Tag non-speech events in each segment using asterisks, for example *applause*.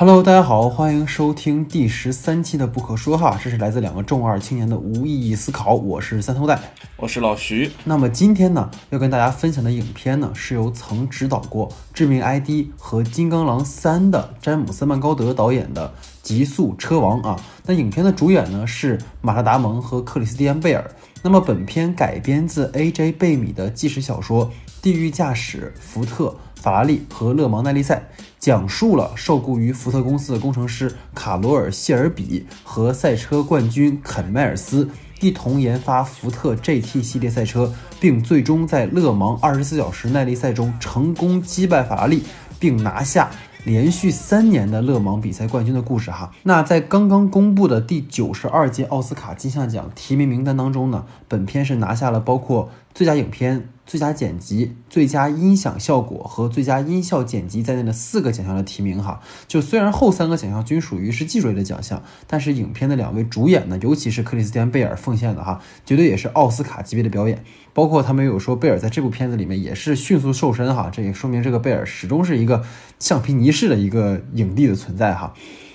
Hello，大家好，欢迎收听第十三期的不可说哈，这是来自两个重二青年的无意义思考，我是三头带，我是老徐。那么今天呢，要跟大家分享的影片呢，是由曾指导过《致命 ID》和《金刚狼三》的詹姆斯曼高德导演的《极速车王》啊。那影片的主演呢是马特达蒙和克里斯蒂安贝尔。那么本片改编自 A.J. 贝米的纪实小说《地狱驾驶》，福特。法拉利和勒芒耐力赛讲述了受雇于福特公司的工程师卡罗尔·谢尔比和赛车冠军肯·迈尔斯一同研发福特 GT 系列赛车，并最终在勒芒二十四小时耐力赛中成功击败法拉利，并拿下连续三年的勒芒比赛冠军的故事。哈，那在刚刚公布的第九十二届奥斯卡金像奖提名名单当中呢，本片是拿下了包括最佳影片。最佳剪辑、最佳音响效果和最佳音效剪辑在内的四个奖项的提名，哈，就虽然后三个奖项均属于是技术类的奖项，但是影片的两位主演呢，尤其是克里斯蒂安贝尔奉献的哈，绝对也是奥斯卡级别的表演。包括他们有说贝尔在这部片子里面也是迅速瘦身哈，这也说明这个贝尔始终是一个橡皮泥式的一个影帝的存在哈。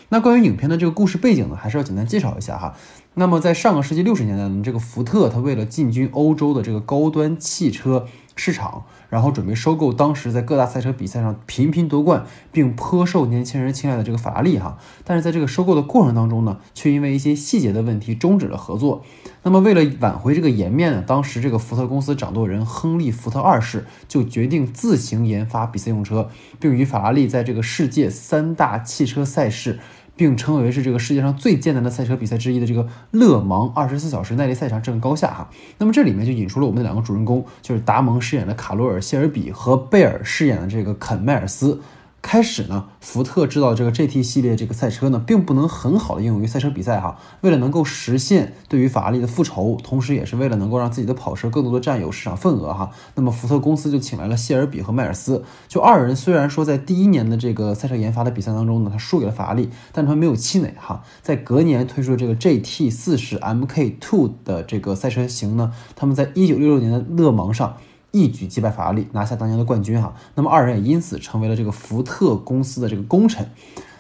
那关于影片的这个故事背景呢，还是要简单介绍一下哈。那么在上个世纪六十年代呢，这个福特它为了进军欧洲的这个高端汽车市场，然后准备收购当时在各大赛车比赛上频频夺冠并颇受年轻人青睐的这个法拉利哈。但是在这个收购的过程当中呢，却因为一些细节的问题终止了合作。那么为了挽回这个颜面呢，当时这个福特公司掌舵人亨利·福特二世就决定自行研发比赛用车，并与法拉利在这个世界三大汽车赛事。并称为是这个世界上最艰难的赛车比赛之一的这个勒芒二十四小时耐力赛场正高下哈。那么这里面就引出了我们的两个主人公，就是达蒙饰演的卡罗尔·谢尔比和贝尔饰演的这个肯·迈尔斯。开始呢，福特制造这个 GT 系列这个赛车呢，并不能很好的应用于赛车比赛哈。为了能够实现对于法拉利的复仇，同时也是为了能够让自己的跑车更多的占有市场份额哈。那么福特公司就请来了谢尔比和迈尔斯。就二人虽然说在第一年的这个赛车研发的比赛当中呢，他输给了法拉利，但他们没有气馁哈。在隔年推出的这个 GT 四十 MK Two 的这个赛车型呢，他们在一九六六年的勒芒上。一举击败法拉利，拿下当年的冠军哈。那么二人也因此成为了这个福特公司的这个功臣。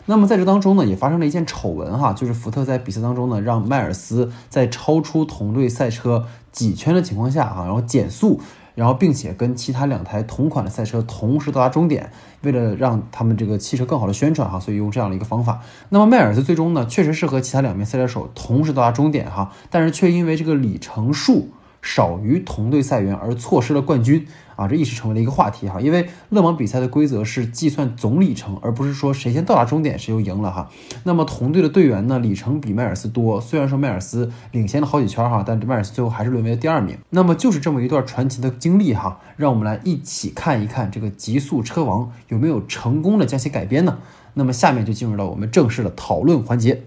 那么在这当中呢，也发生了一件丑闻哈，就是福特在比赛当中呢，让迈尔斯在超出同队赛车几圈的情况下哈，然后减速，然后并且跟其他两台同款的赛车同时到达终点。为了让他们这个汽车更好的宣传哈，所以用这样的一个方法。那么迈尔斯最终呢，确实是和其他两名赛车手同时到达终点哈，但是却因为这个里程数。少于同队赛员而错失了冠军啊，这一时成为了一个话题哈。因为勒芒比赛的规则是计算总里程，而不是说谁先到达终点谁就赢了哈。那么同队的队员呢，里程比迈尔斯多，虽然说迈尔斯领先了好几圈哈，但迈尔斯最后还是沦为了第二名。那么就是这么一段传奇的经历哈，让我们来一起看一看这个极速车王有没有成功的将其改编呢？那么下面就进入到我们正式的讨论环节。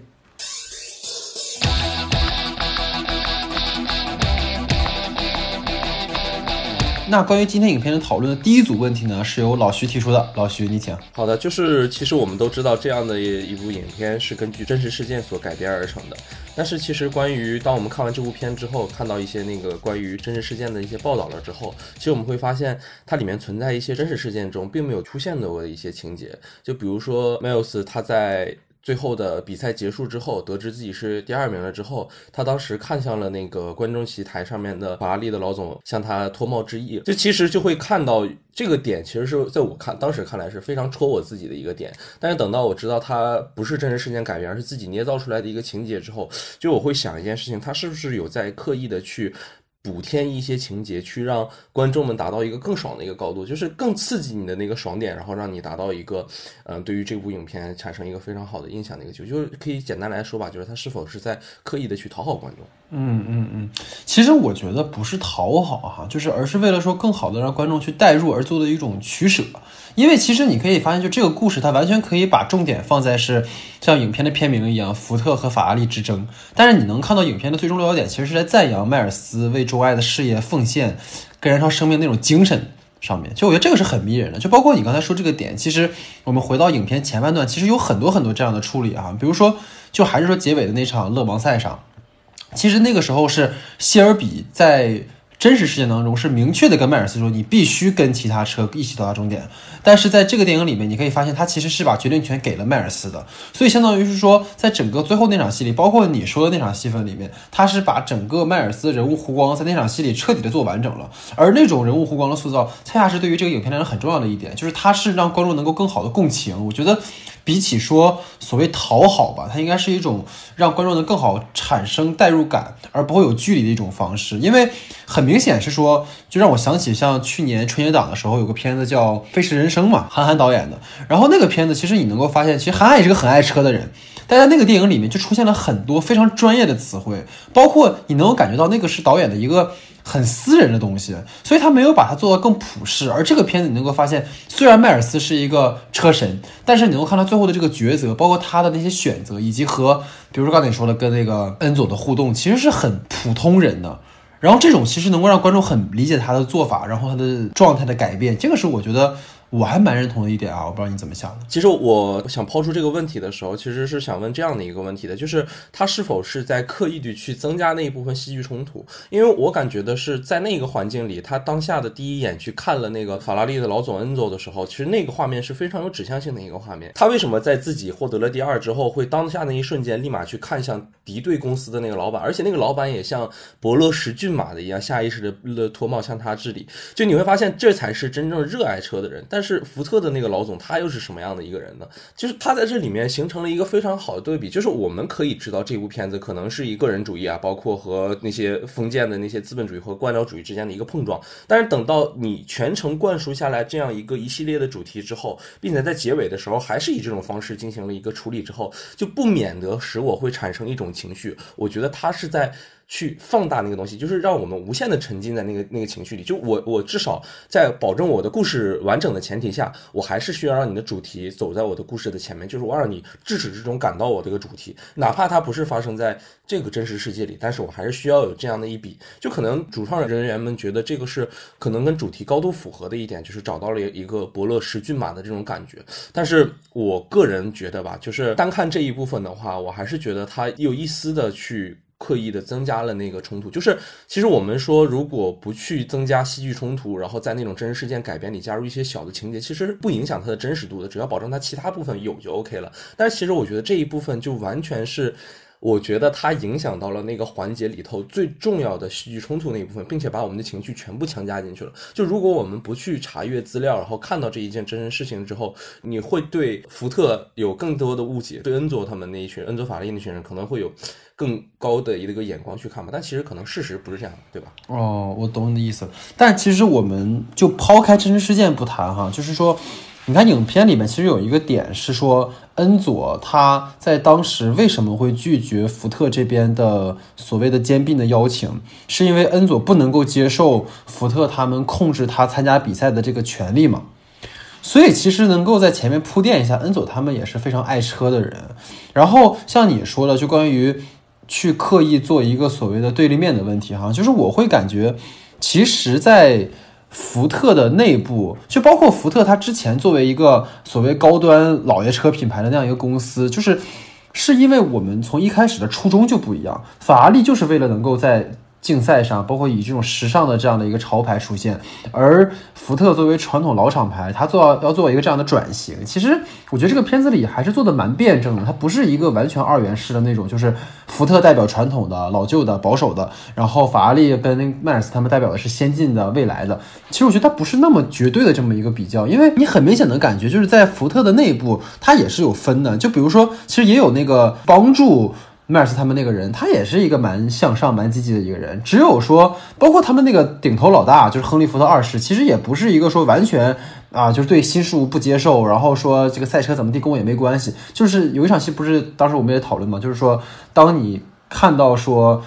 那关于今天影片的讨论的第一组问题呢，是由老徐提出的。老徐，你请。好的，就是其实我们都知道，这样的一部影片是根据真实事件所改编而成的。但是其实关于当我们看完这部片之后，看到一些那个关于真实事件的一些报道了之后，其实我们会发现它里面存在一些真实事件中并没有出现的一些情节。就比如说 Miles 他在。最后的比赛结束之后，得知自己是第二名了之后，他当时看向了那个观众席台上面的法拉利的老总，向他脱帽致意。这其实就会看到这个点，其实是在我看当时看来是非常戳我自己的一个点。但是等到我知道他不是真实事件改编，而是自己捏造出来的一个情节之后，就我会想一件事情，他是不是有在刻意的去。补添一些情节，去让观众们达到一个更爽的一个高度，就是更刺激你的那个爽点，然后让你达到一个，嗯，对于这部影片产生一个非常好的印象的一个就就是可以简单来说吧，就是他是否是在刻意的去讨好观众。嗯嗯嗯，其实我觉得不是讨好哈，就是而是为了说更好的让观众去代入而做的一种取舍。因为其实你可以发现，就这个故事，它完全可以把重点放在是像影片的片名一样，福特和法拉利之争。但是你能看到影片的最终落脚点，其实是在赞扬迈尔斯为钟爱的事业奉献跟燃烧生命那种精神上面。就我觉得这个是很迷人的。就包括你刚才说这个点，其实我们回到影片前半段，其实有很多很多这样的处理啊，比如说，就还是说结尾的那场勒芒赛上。其实那个时候是谢尔比在真实事件当中是明确的跟迈尔斯说，你必须跟其他车一起到达终点。但是在这个电影里面，你可以发现他其实是把决定权给了迈尔斯的，所以相当于是说，在整个最后那场戏里，包括你说的那场戏份里面，他是把整个迈尔斯人物弧光在那场戏里彻底的做完整了。而那种人物弧光的塑造，恰恰是对于这个影片来说很重要的一点，就是它是让观众能够更好的共情。我觉得。比起说所谓讨好吧，它应该是一种让观众能更好产生代入感，而不会有距离的一种方式。因为很明显是说，就让我想起像去年春节档的时候有个片子叫《飞驰人生》嘛，韩寒导演的。然后那个片子其实你能够发现，其实韩寒也是个很爱车的人，但在那个电影里面就出现了很多非常专业的词汇，包括你能够感觉到那个是导演的一个。很私人的东西，所以他没有把它做到更普世。而这个片子你能够发现，虽然迈尔斯是一个车神，但是你能够看到最后的这个抉择，包括他的那些选择，以及和比如说刚才你说的跟那个恩佐的互动，其实是很普通人的。然后这种其实能够让观众很理解他的做法，然后他的状态的改变，这个是我觉得。我还蛮认同的一点啊，我不知道你怎么想的。其实我想抛出这个问题的时候，其实是想问这样的一个问题的，就是他是否是在刻意的去增加那一部分戏剧冲突？因为我感觉的是，在那个环境里，他当下的第一眼去看了那个法拉利的老总恩佐的时候，其实那个画面是非常有指向性的一个画面。他为什么在自己获得了第二之后，会当下那一瞬间立马去看向敌对公司的那个老板，而且那个老板也像伯乐识骏马的一样，下意识的脱帽向他致礼。就你会发现，这才是真正热爱车的人。但但是福特的那个老总他又是什么样的一个人呢？就是他在这里面形成了一个非常好的对比。就是我们可以知道这部片子可能是以个人主义啊，包括和那些封建的那些资本主义和官僚主义之间的一个碰撞。但是等到你全程灌输下来这样一个一系列的主题之后，并且在结尾的时候还是以这种方式进行了一个处理之后，就不免得使我会产生一种情绪。我觉得他是在。去放大那个东西，就是让我们无限的沉浸在那个那个情绪里。就我我至少在保证我的故事完整的前提下，我还是需要让你的主题走在我的故事的前面，就是我让你至始至终感到我这个主题，哪怕它不是发生在这个真实世界里，但是我还是需要有这样的一笔。就可能主创人员们觉得这个是可能跟主题高度符合的一点，就是找到了一个伯乐识骏马的这种感觉。但是我个人觉得吧，就是单看这一部分的话，我还是觉得它有一丝的去。刻意的增加了那个冲突，就是其实我们说，如果不去增加戏剧冲突，然后在那种真实事件改编里加入一些小的情节，其实不影响它的真实度的，只要保证它其他部分有就 OK 了。但是其实我觉得这一部分就完全是，我觉得它影响到了那个环节里头最重要的戏剧冲突那一部分，并且把我们的情绪全部强加进去了。就如果我们不去查阅资料，然后看到这一件真实事情之后，你会对福特有更多的误解，对恩佐他们那一群恩佐法利那群人可能会有。更高的一个眼光去看吧，但其实可能事实不是这样的，对吧？哦，我懂你的意思。但其实我们就抛开真实事件不谈哈，就是说，你看影片里面其实有一个点是说，恩佐他在当时为什么会拒绝福特这边的所谓的兼并的邀请，是因为恩佐不能够接受福特他们控制他参加比赛的这个权利嘛？所以其实能够在前面铺垫一下，恩佐他们也是非常爱车的人。然后像你说的，就关于。去刻意做一个所谓的对立面的问题，哈，就是我会感觉，其实，在福特的内部，就包括福特它之前作为一个所谓高端老爷车品牌的那样一个公司，就是是因为我们从一开始的初衷就不一样，法拉利就是为了能够在。竞赛上，包括以这种时尚的这样的一个潮牌出现，而福特作为传统老厂牌，它做要做一个这样的转型。其实我觉得这个片子里还是做的蛮辩证的，它不是一个完全二元式的那种，就是福特代表传统的、老旧的、保守的，然后法拉利跟迈尔斯他们代表的是先进的、未来的。其实我觉得它不是那么绝对的这么一个比较，因为你很明显的感觉就是在福特的内部，它也是有分的。就比如说，其实也有那个帮助。迈尔斯他们那个人，他也是一个蛮向上、蛮积极的一个人。只有说，包括他们那个顶头老大，就是亨利·福特二世，其实也不是一个说完全啊，就是对新事物不接受，然后说这个赛车怎么地跟我也没关系。就是有一场戏，不是当时我们也讨论嘛，就是说，当你看到说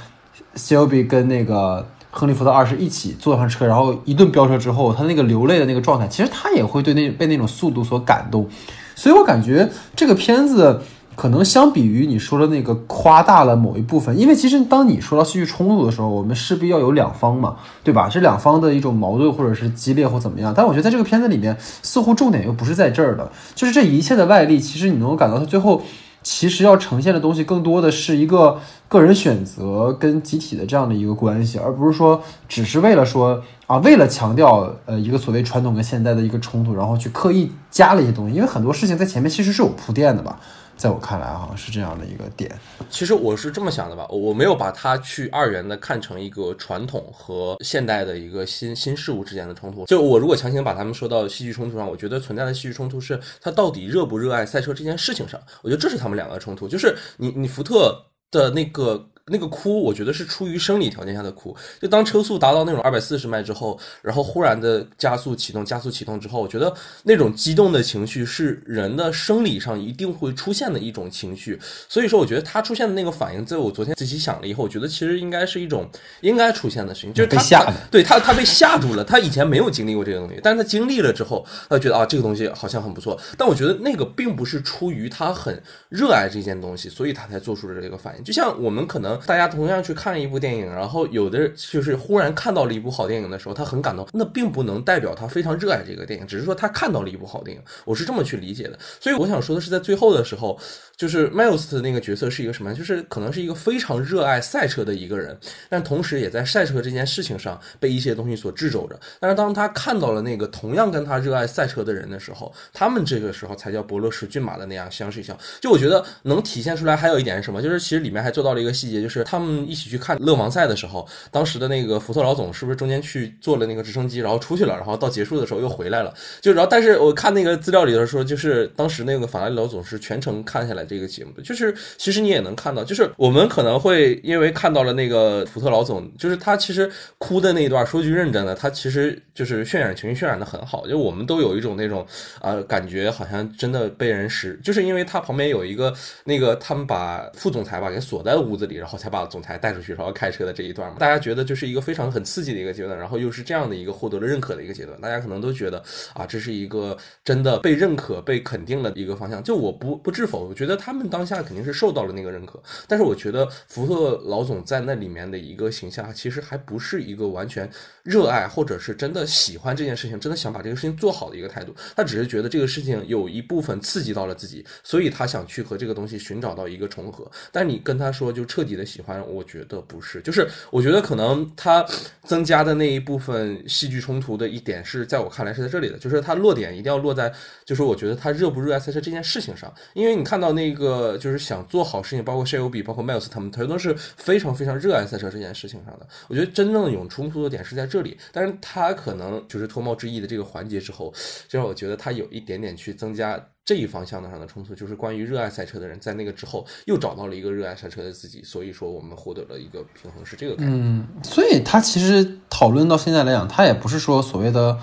s h e l b y 跟那个亨利·福特二世一起坐上车，然后一顿飙车之后，他那个流泪的那个状态，其实他也会对那被那种速度所感动。所以我感觉这个片子。可能相比于你说的那个夸大了某一部分，因为其实当你说到戏剧冲突的时候，我们势必要有两方嘛，对吧？这两方的一种矛盾或者是激烈或怎么样。但我觉得在这个片子里面，似乎重点又不是在这儿的，就是这一切的外力，其实你能够感到它最后其实要呈现的东西更多的是一个个人选择跟集体的这样的一个关系，而不是说只是为了说啊，为了强调呃一个所谓传统跟现代的一个冲突，然后去刻意加了一些东西，因为很多事情在前面其实是有铺垫的吧。在我看来，哈是这样的一个点。其实我是这么想的吧，我没有把它去二元的看成一个传统和现代的一个新新事物之间的冲突。就我如果强行把他们说到戏剧冲突上，我觉得存在的戏剧冲突是他到底热不热爱赛车这件事情上。我觉得这是他们两个的冲突，就是你你福特的那个。那个哭，我觉得是出于生理条件下的哭。就当车速达到那种二百四十迈之后，然后忽然的加速启动，加速启动之后，我觉得那种激动的情绪是人的生理上一定会出现的一种情绪。所以说，我觉得他出现的那个反应，在我昨天仔细想了以后，我觉得其实应该是一种应该出现的事情，就是他对他他被吓住了，他以前没有经历过这个东西，但是他经历了之后，他觉得啊这个东西好像很不错。但我觉得那个并不是出于他很热爱这件东西，所以他才做出了这个反应。就像我们可能。大家同样去看一部电影，然后有的就是忽然看到了一部好电影的时候，他很感动，那并不能代表他非常热爱这个电影，只是说他看到了一部好电影。我是这么去理解的。所以我想说的是，在最后的时候，就是 Miles 的那个角色是一个什么？就是可能是一个非常热爱赛车的一个人，但同时也在赛车这件事情上被一些东西所掣肘着。但是当他看到了那个同样跟他热爱赛车的人的时候，他们这个时候才叫伯乐识骏马的那样相视一笑。就我觉得能体现出来，还有一点是什么？就是其实里面还做到了一个细节，就是。他们一起去看勒芒赛的时候，当时的那个福特老总是不是中间去坐了那个直升机，然后出去了，然后到结束的时候又回来了？就然后，但是我看那个资料里头说，就是当时那个法拉利老总是全程看下来这个节目的。就是其实你也能看到，就是我们可能会因为看到了那个福特老总，就是他其实哭的那一段，说句认真的，他其实就是渲染情绪渲染的很好。就我们都有一种那种啊感觉，好像真的被人使，就是因为他旁边有一个那个他们把副总裁吧给锁在屋子里，然后才。把总裁带出去，然后开车的这一段嘛，大家觉得就是一个非常很刺激的一个阶段，然后又是这样的一个获得了认可的一个阶段，大家可能都觉得啊，这是一个真的被认可、被肯定的一个方向。就我不不置否，我觉得他们当下肯定是受到了那个认可，但是我觉得福特老总在那里面的一个形象，其实还不是一个完全热爱或者是真的喜欢这件事情，真的想把这个事情做好的一个态度。他只是觉得这个事情有一部分刺激到了自己，所以他想去和这个东西寻找到一个重合。但你跟他说就彻底的喜。欢，我觉得不是，就是我觉得可能他增加的那一部分戏剧冲突的一点是在我看来是在这里的，就是他落点一定要落在，就是我觉得他热不热爱赛车这件事情上，因为你看到那个就是想做好事情，包括谢尤比，包括迈尔斯他们，他都是非常非常热爱赛车这件事情上的。我觉得真正的有冲突的点是在这里，但是他可能就是脱帽之意的这个环节之后，就让我觉得他有一点点去增加。这一方向的上的冲突，就是关于热爱赛车的人在那个之后又找到了一个热爱赛车的自己，所以说我们获得了一个平衡，是这个感觉。嗯，所以他其实讨论到现在来讲，他也不是说所谓的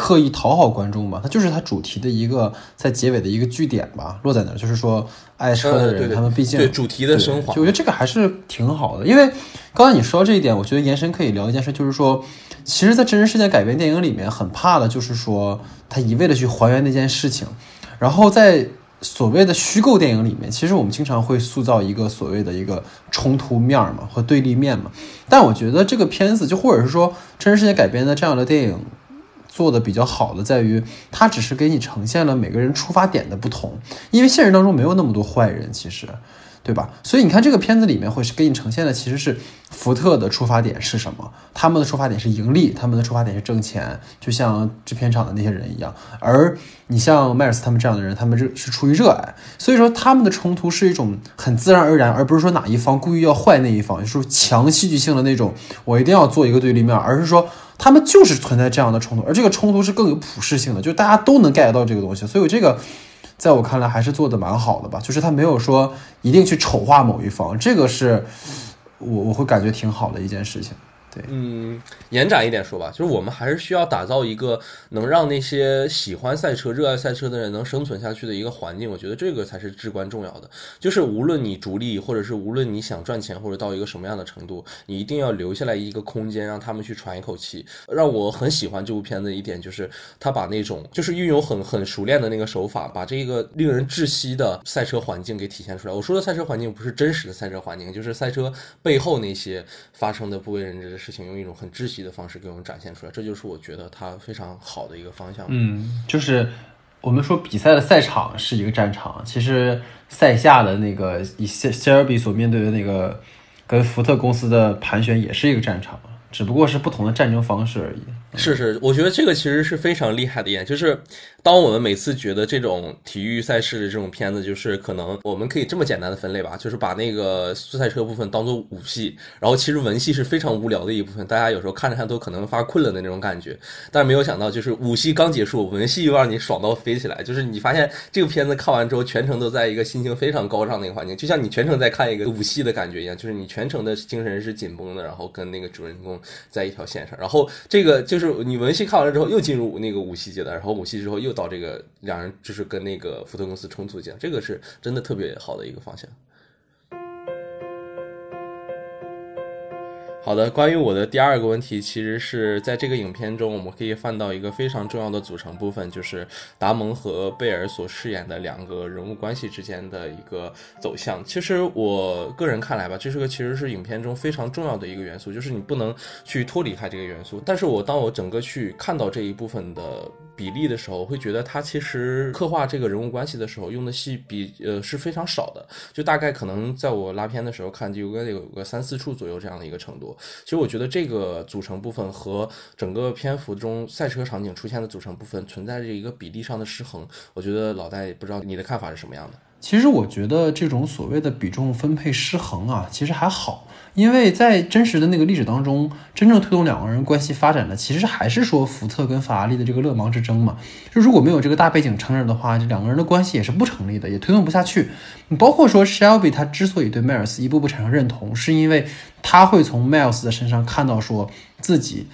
刻意讨好观众吧，它就是它主题的一个在结尾的一个据点吧，落在那儿，就是说爱车的人，他们毕竟对主题的升华，就我觉得这个还是挺好的。因为刚才你说到这一点，我觉得延伸可以聊一件事，就是说，其实，在真实事件改编电影里面，很怕的就是说他一味的去还原那件事情。然后在所谓的虚构电影里面，其实我们经常会塑造一个所谓的一个冲突面嘛，和对立面嘛。但我觉得这个片子，就或者是说真实世界改编的这样的电影，做的比较好的在于，它只是给你呈现了每个人出发点的不同，因为现实当中没有那么多坏人，其实。对吧？所以你看这个片子里面会给你呈现的，其实是福特的出发点是什么？他们的出发点是盈利，他们的出发点是挣钱，就像制片厂的那些人一样。而你像迈尔斯他们这样的人，他们热是出于热爱，所以说他们的冲突是一种很自然而然，而不是说哪一方故意要坏那一方，就是强戏剧性的那种，我一定要做一个对立面，而是说他们就是存在这样的冲突，而这个冲突是更有普适性的，就大家都能 get 到这个东西，所以这个。在我看来，还是做的蛮好的吧，就是他没有说一定去丑化某一方，这个是我我会感觉挺好的一件事情。对嗯，延展一点说吧，就是我们还是需要打造一个能让那些喜欢赛车、热爱赛车的人能生存下去的一个环境。我觉得这个才是至关重要的。就是无论你逐利，或者是无论你想赚钱，或者到一个什么样的程度，你一定要留下来一个空间，让他们去喘一口气。让我很喜欢这部片子一点就是，他把那种就是运用很很熟练的那个手法，把这个令人窒息的赛车环境给体现出来。我说的赛车环境不是真实的赛车环境，就是赛车背后那些发生的不为人知的事。事情用一种很窒息的方式给我们展现出来，这就是我觉得它非常好的一个方向。嗯，就是我们说比赛的赛场是一个战场，其实赛下的那个以谢谢尔比所面对的那个跟福特公司的盘旋也是一个战场，只不过是不同的战争方式而已。是是，我觉得这个其实是非常厉害的一点，就是当我们每次觉得这种体育赛事的这种片子，就是可能我们可以这么简单的分类吧，就是把那个赛车部分当做武戏，然后其实文戏是非常无聊的一部分，大家有时候看着看都可能发困了的那种感觉。但是没有想到，就是武戏刚结束，文戏又让你爽到飞起来，就是你发现这个片子看完之后，全程都在一个心情非常高涨的一个环境，就像你全程在看一个武戏的感觉一样，就是你全程的精神是紧绷的，然后跟那个主人公在一条线上，然后这个就是。你文戏看完了之后，又进入那个武戏阶段，然后武戏之后又到这个两人就是跟那个福特公司重组阶段，这个是真的特别好的一个方向。好的，关于我的第二个问题，其实是在这个影片中，我们可以看到一个非常重要的组成部分，就是达蒙和贝尔所饰演的两个人物关系之间的一个走向。其实我个人看来吧，这是个其实是影片中非常重要的一个元素，就是你不能去脱离开这个元素。但是我当我整个去看到这一部分的。比例的时候，会觉得他其实刻画这个人物关系的时候用的戏比呃是非常少的，就大概可能在我拉片的时候看就有个有个三四处左右这样的一个程度。其实我觉得这个组成部分和整个篇幅中赛车场景出现的组成部分存在着一个比例上的失衡。我觉得老戴不知道你的看法是什么样的？其实我觉得这种所谓的比重分配失衡啊，其实还好。因为在真实的那个历史当中，真正推动两个人关系发展的，其实还是说福特跟法拉利的这个勒芒之争嘛。就如果没有这个大背景撑着的话，这两个人的关系也是不成立的，也推动不下去。包括说 Shelby 他之所以对迈尔斯一步步产生认同，是因为他会从迈尔斯的身上看到说自己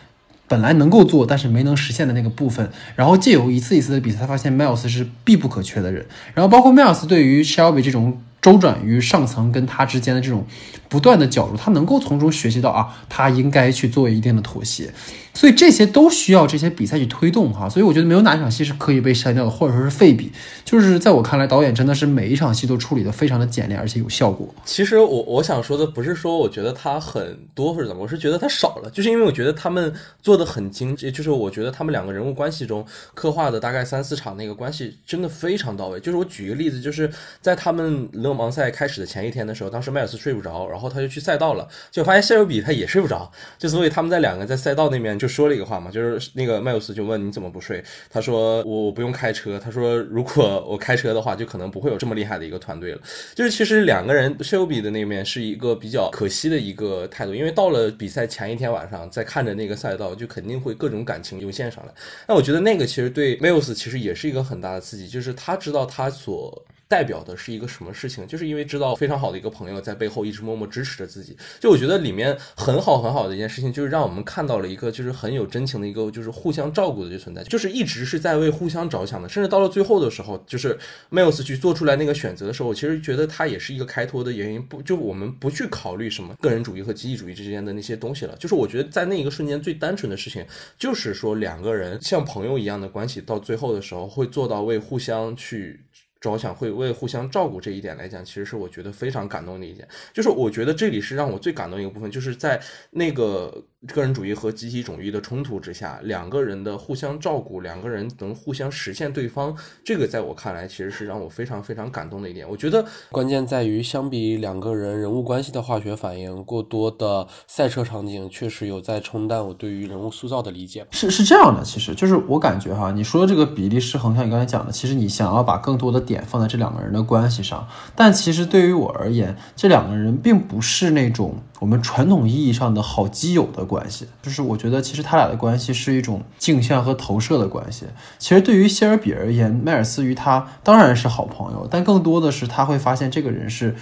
本来能够做但是没能实现的那个部分，然后借由一次一次的比赛，他发现迈尔斯是必不可缺的人。然后包括迈尔斯对于 Shelby 这种。周转于上层跟他之间的这种不断的角逐，他能够从中学习到啊，他应该去做一定的妥协。所以这些都需要这些比赛去推动哈，所以我觉得没有哪一场戏是可以被删掉的，或者说是废笔。就是在我看来，导演真的是每一场戏都处理的非常的简练，而且有效果。其实我我想说的不是说我觉得它很多或者怎么，我是觉得它少了，就是因为我觉得他们做的很精致，就是我觉得他们两个人物关系中刻画的大概三四场那个关系真的非常到位。就是我举一个例子，就是在他们勒芒赛开始的前一天的时候，当时迈尔斯睡不着，然后他就去赛道了，就发现谢尔比他也睡不着，就所以他们在两个在赛道那边。就说了一个话嘛，就是那个麦尔斯就问你怎么不睡？他说我我不用开车。他说如果我开车的话，就可能不会有这么厉害的一个团队了。就是其实两个人，b 比的那面是一个比较可惜的一个态度，因为到了比赛前一天晚上，在看着那个赛道，就肯定会各种感情涌现上来。那我觉得那个其实对麦尔斯其实也是一个很大的刺激，就是他知道他所。代表的是一个什么事情？就是因为知道非常好的一个朋友在背后一直默默支持着自己。就我觉得里面很好很好的一件事情，就是让我们看到了一个就是很有真情的一个就是互相照顾的这存在，就是一直是在为互相着想的。甚至到了最后的时候，就是 Miles 去做出来那个选择的时候，我其实觉得他也是一个开脱的原因。不，就我们不去考虑什么个人主义和集体主义之间的那些东西了。就是我觉得在那一个瞬间最单纯的事情，就是说两个人像朋友一样的关系，到最后的时候会做到为互相去。着想会为互相照顾这一点来讲，其实是我觉得非常感动的一点。就是我觉得这里是让我最感动一个部分，就是在那个。个人主义和集体主义的冲突之下，两个人的互相照顾，两个人能互相实现对方，这个在我看来其实是让我非常非常感动的一点。我觉得关键在于，相比两个人人物关系的化学反应，过多的赛车场景确实有在冲淡我对于人物塑造的理解。是是这样的，其实就是我感觉哈，你说的这个比例失衡，像你刚才讲的，其实你想要把更多的点放在这两个人的关系上，但其实对于我而言，这两个人并不是那种。我们传统意义上的好基友的关关系，就是我觉得其实他俩的关系是一种镜像和投射的关系。其实对于谢尔比而言，迈尔斯与他当然是好朋友，但更多的是他会发现这个人是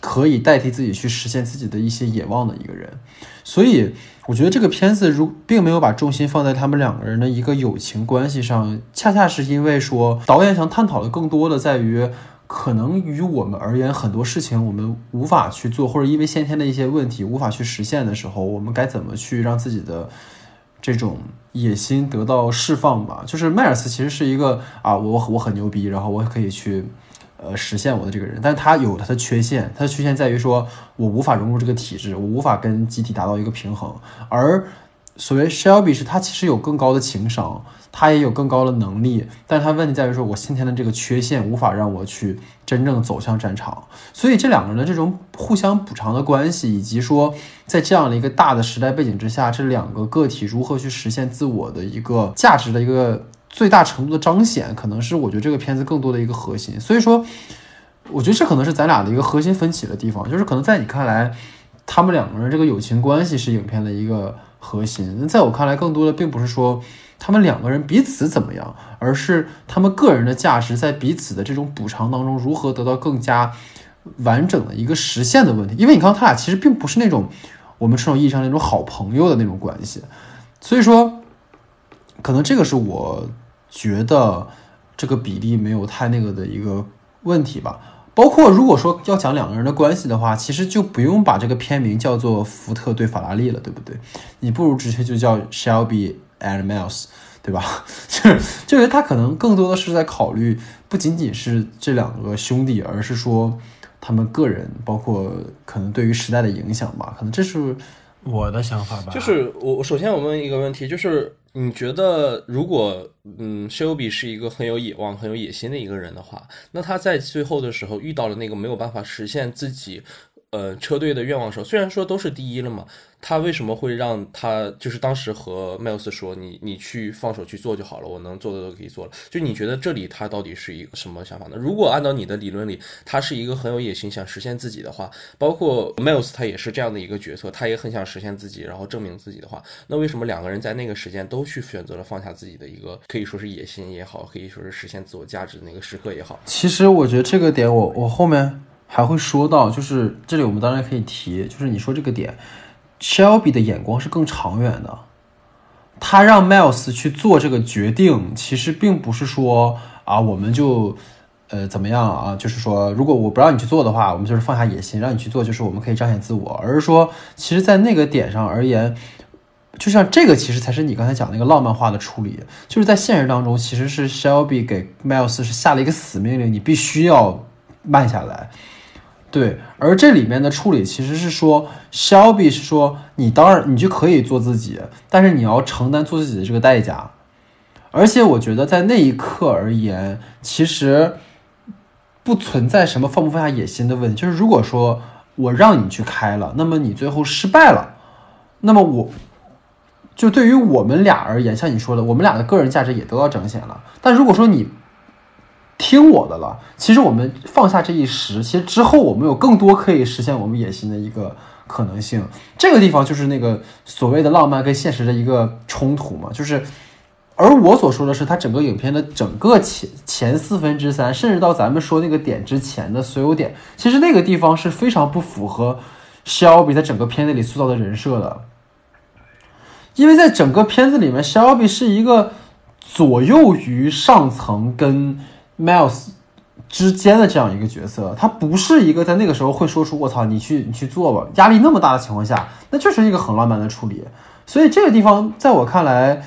可以代替自己去实现自己的一些野望的一个人。所以我觉得这个片子如并没有把重心放在他们两个人的一个友情关系上，恰恰是因为说导演想探讨的更多的在于。可能于我们而言，很多事情我们无法去做，或者因为先天的一些问题无法去实现的时候，我们该怎么去让自己的这种野心得到释放吧？就是迈尔斯其实是一个啊，我我很牛逼，然后我可以去呃实现我的这个人，但他有他的缺陷，他的缺陷在于说我无法融入这个体制，我无法跟集体达到一个平衡，而。所谓 Shelby 是他其实有更高的情商，他也有更高的能力，但是他问题在于说，我先天的这个缺陷无法让我去真正走向战场。所以这两个人的这种互相补偿的关系，以及说在这样的一个大的时代背景之下，这两个个体如何去实现自我的一个价值的一个最大程度的彰显，可能是我觉得这个片子更多的一个核心。所以说，我觉得这可能是咱俩的一个核心分歧的地方，就是可能在你看来，他们两个人这个友情关系是影片的一个。核心，那在我看来，更多的并不是说他们两个人彼此怎么样，而是他们个人的价值在彼此的这种补偿当中如何得到更加完整的一个实现的问题。因为你看，他俩其实并不是那种我们传统意义上那种好朋友的那种关系，所以说，可能这个是我觉得这个比例没有太那个的一个问题吧。包括如果说要讲两个人的关系的话，其实就不用把这个片名叫做福特对法拉利了，对不对？你不如直接就叫 Shelby and Miles，对吧？*laughs* 就是就是他可能更多的是在考虑不仅仅是这两个兄弟，而是说他们个人，包括可能对于时代的影响吧。可能这是我的想法吧。就是我首先我问一个问题，就是。你觉得，如果嗯丘比是一个很有野望、很有野心的一个人的话，那他在最后的时候遇到了那个没有办法实现自己，呃，车队的愿望的时候，虽然说都是第一了嘛。他为什么会让他就是当时和 Miles 说你你去放手去做就好了，我能做的都可以做了。就你觉得这里他到底是一个什么想法呢？如果按照你的理论里，他是一个很有野心想实现自己的话，包括 Miles 他也是这样的一个角色，他也很想实现自己，然后证明自己的话，那为什么两个人在那个时间都去选择了放下自己的一个可以说是野心也好，可以说是实现自我价值的那个时刻也好？其实我觉得这个点我我后面还会说到，就是这里我们当然可以提，就是你说这个点。Shelby 的眼光是更长远的，他让 Miles 去做这个决定，其实并不是说啊，我们就呃怎么样啊，就是说，如果我不让你去做的话，我们就是放下野心，让你去做，就是我们可以彰显自我，而是说，其实，在那个点上而言，就像这个，其实才是你刚才讲那个浪漫化的处理，就是在现实当中，其实是 Shelby 给 Miles 是下了一个死命令，你必须要慢下来。对，而这里面的处理其实是说，Shelby 是说你当然你就可以做自己，但是你要承担做自己的这个代价。而且我觉得在那一刻而言，其实不存在什么放不放下野心的问题。就是如果说我让你去开了，那么你最后失败了，那么我就对于我们俩而言，像你说的，我们俩的个人价值也得到彰显了。但如果说你听我的了。其实我们放下这一时，其实之后我们有更多可以实现我们野心的一个可能性。这个地方就是那个所谓的浪漫跟现实的一个冲突嘛。就是，而我所说的是，它整个影片的整个前前四分之三，甚至到咱们说那个点之前的所有点，其实那个地方是非常不符合 Shelby 在整个片子里塑造的人设的。因为在整个片子里面，Shelby 是一个左右于上层跟 Miles 之间的这样一个角色，他不是一个在那个时候会说出“我操，你去你去做吧”，压力那么大的情况下，那确实一个很浪漫的处理。所以这个地方在我看来，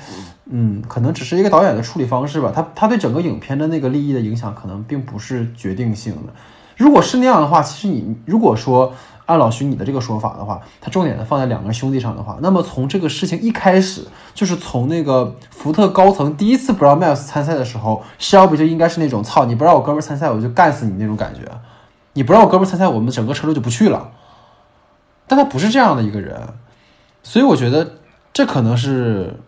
嗯，可能只是一个导演的处理方式吧。他他对整个影片的那个利益的影响，可能并不是决定性的。如果是那样的话，其实你如果说。按老徐你的这个说法的话，他重点的放在两个兄弟上的话，那么从这个事情一开始，就是从那个福特高层第一次不让 Miles 参赛的时候，Shelby 就应该是那种操你不让我哥们参赛，我就干死你那种感觉。你不让我哥们参赛，我们整个车队就不去了。但他不是这样的一个人，所以我觉得这可能是。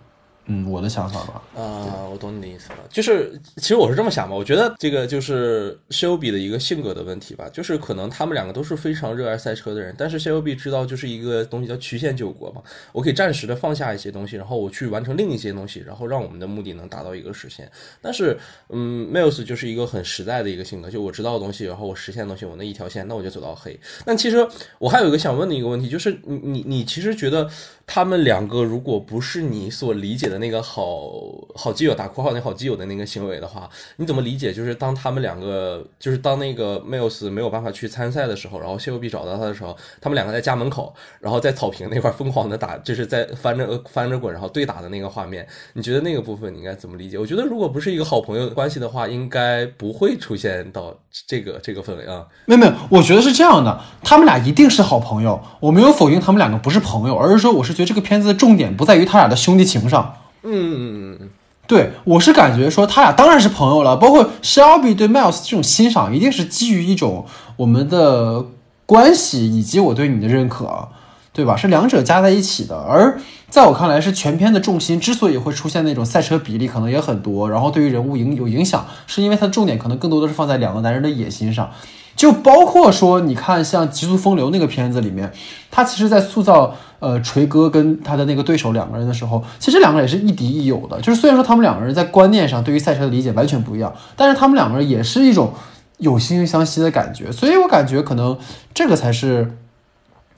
嗯，我的想法吧。啊，我懂你的意思了。就是，其实我是这么想吧。我觉得这个就是谢欧比的一个性格的问题吧。就是可能他们两个都是非常热爱赛车的人，但是谢欧比知道就是一个东西叫曲线救国嘛。我可以暂时的放下一些东西，然后我去完成另一些东西，然后让我们的目的能达到一个实现。但是，嗯，Miles 就是一个很实在的一个性格，就我知道的东西，然后我实现的东西，我那一条线，那我就走到黑。但其实我还有一个想问的一个问题，就是你你你其实觉得？他们两个如果不是你所理解的那个好好基友打括号那好基友的那个行为的话，你怎么理解？就是当他们两个，就是当那个 Miles 没有办法去参赛的时候，然后谢欧比找到他的时候，他们两个在家门口，然后在草坪那块疯狂的打，就是在翻着翻着滚，然后对打的那个画面，你觉得那个部分你应该怎么理解？我觉得如果不是一个好朋友关系的话，应该不会出现到这个这个氛围啊。没有没有，我觉得是这样的，他们俩一定是好朋友，我没有否定他们两个不是朋友，而是说我是觉得这个片子的重点不在于他俩的兄弟情上。嗯嗯嗯嗯，对我是感觉说他俩当然是朋友了，包括 Shelby 对 Miles 这种欣赏，一定是基于一种我们的关系以及我对你的认可，对吧？是两者加在一起的。而在我看来，是全片的重心之所以会出现那种赛车比例可能也很多，然后对于人物影有影响，是因为它的重点可能更多的是放在两个男人的野心上。就包括说，你看像《极速风流》那个片子里面，他其实在塑造呃锤哥跟他的那个对手两个人的时候，其实两个人也是亦敌亦友的。就是虽然说他们两个人在观念上对于赛车的理解完全不一样，但是他们两个人也是一种有惺惺相惜的感觉。所以我感觉可能这个才是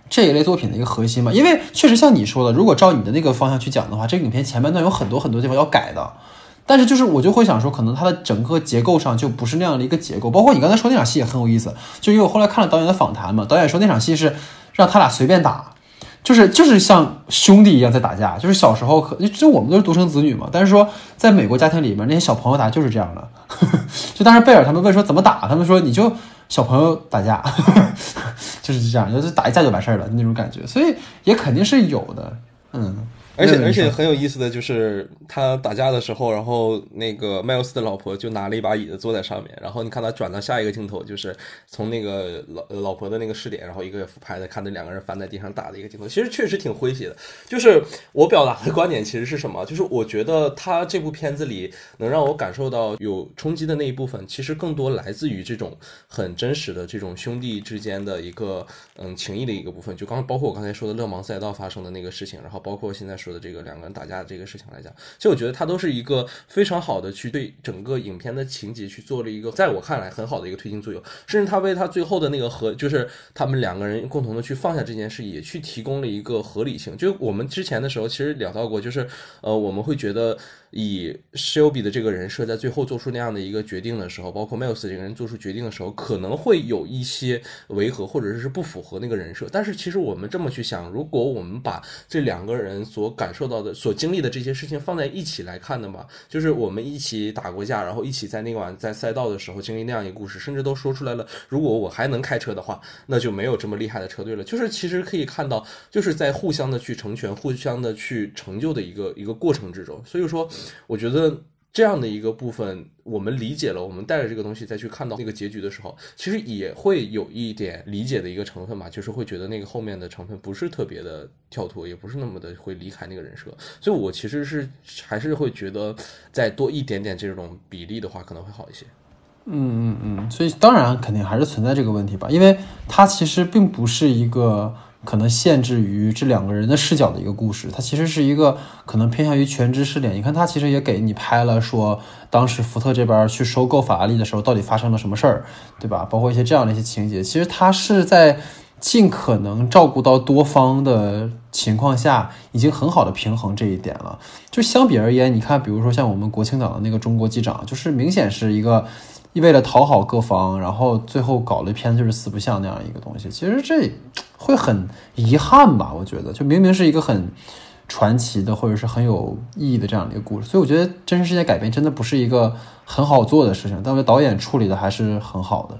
这一类作品的一个核心嘛。因为确实像你说的，如果照你的那个方向去讲的话，这个影片前半段有很多很多地方要改的。但是就是我就会想说，可能它的整个结构上就不是那样的一个结构。包括你刚才说那场戏也很有意思，就因为我后来看了导演的访谈嘛，导演说那场戏是让他俩随便打，就是就是像兄弟一样在打架。就是小时候可就我们都是独生子女嘛，但是说在美国家庭里面那些小朋友打就是这样的。*laughs* 就当时贝尔他们问说怎么打，他们说你就小朋友打架，就是这样，就是打一架就完事儿了那种感觉。所以也肯定是有的，嗯。而且而且很有意思的就是他打架的时候，然后那个麦尔斯的老婆就拿了一把椅子坐在上面，然后你看他转到下一个镜头，就是从那个老老婆的那个视点，然后一个俯拍的看那两个人翻在地上打的一个镜头，其实确实挺诙谐的。就是我表达的观点其实是什么？就是我觉得他这部片子里能让我感受到有冲击的那一部分，其实更多来自于这种很真实的这种兄弟之间的一个嗯情谊的一个部分。就刚包括我刚才说的勒芒赛道发生的那个事情，然后包括现在。说的这个两个人打架的这个事情来讲，其实我觉得他都是一个非常好的去对整个影片的情节去做了一个，在我看来很好的一个推进作用，甚至他为他最后的那个和就是他们两个人共同的去放下这件事，也去提供了一个合理性。就我们之前的时候其实聊到过，就是呃我们会觉得。以 Shelby 的这个人设在最后做出那样的一个决定的时候，包括 Miles 这个人做出决定的时候，可能会有一些违和，或者是不符合那个人设。但是其实我们这么去想，如果我们把这两个人所感受到的、所经历的这些事情放在一起来看的嘛，就是我们一起打过架，然后一起在那晚在赛道的时候经历那样一个故事，甚至都说出来了。如果我还能开车的话，那就没有这么厉害的车队了。就是其实可以看到，就是在互相的去成全、互相的去成就的一个一个过程之中。所以说。我觉得这样的一个部分，我们理解了，我们带着这个东西再去看到那个结局的时候，其实也会有一点理解的一个成分吧，就是会觉得那个后面的成分不是特别的跳脱，也不是那么的会离开那个人设，所以我其实是还是会觉得再多一点点这种比例的话，可能会好一些。嗯嗯嗯，所以当然肯定还是存在这个问题吧，因为它其实并不是一个。可能限制于这两个人的视角的一个故事，它其实是一个可能偏向于全知识点。你看，它其实也给你拍了说，当时福特这边去收购法拉利的时候，到底发生了什么事儿，对吧？包括一些这样的一些情节，其实它是在尽可能照顾到多方的情况下，已经很好的平衡这一点了。就相比而言，你看，比如说像我们国庆档的那个中国机长，就是明显是一个。为了讨好各方，然后最后搞了一篇就是四不像那样一个东西，其实这会很遗憾吧？我觉得，就明明是一个很传奇的或者是很有意义的这样的一个故事，所以我觉得真实世界改编真的不是一个很好做的事情，但是导演处理的还是很好的，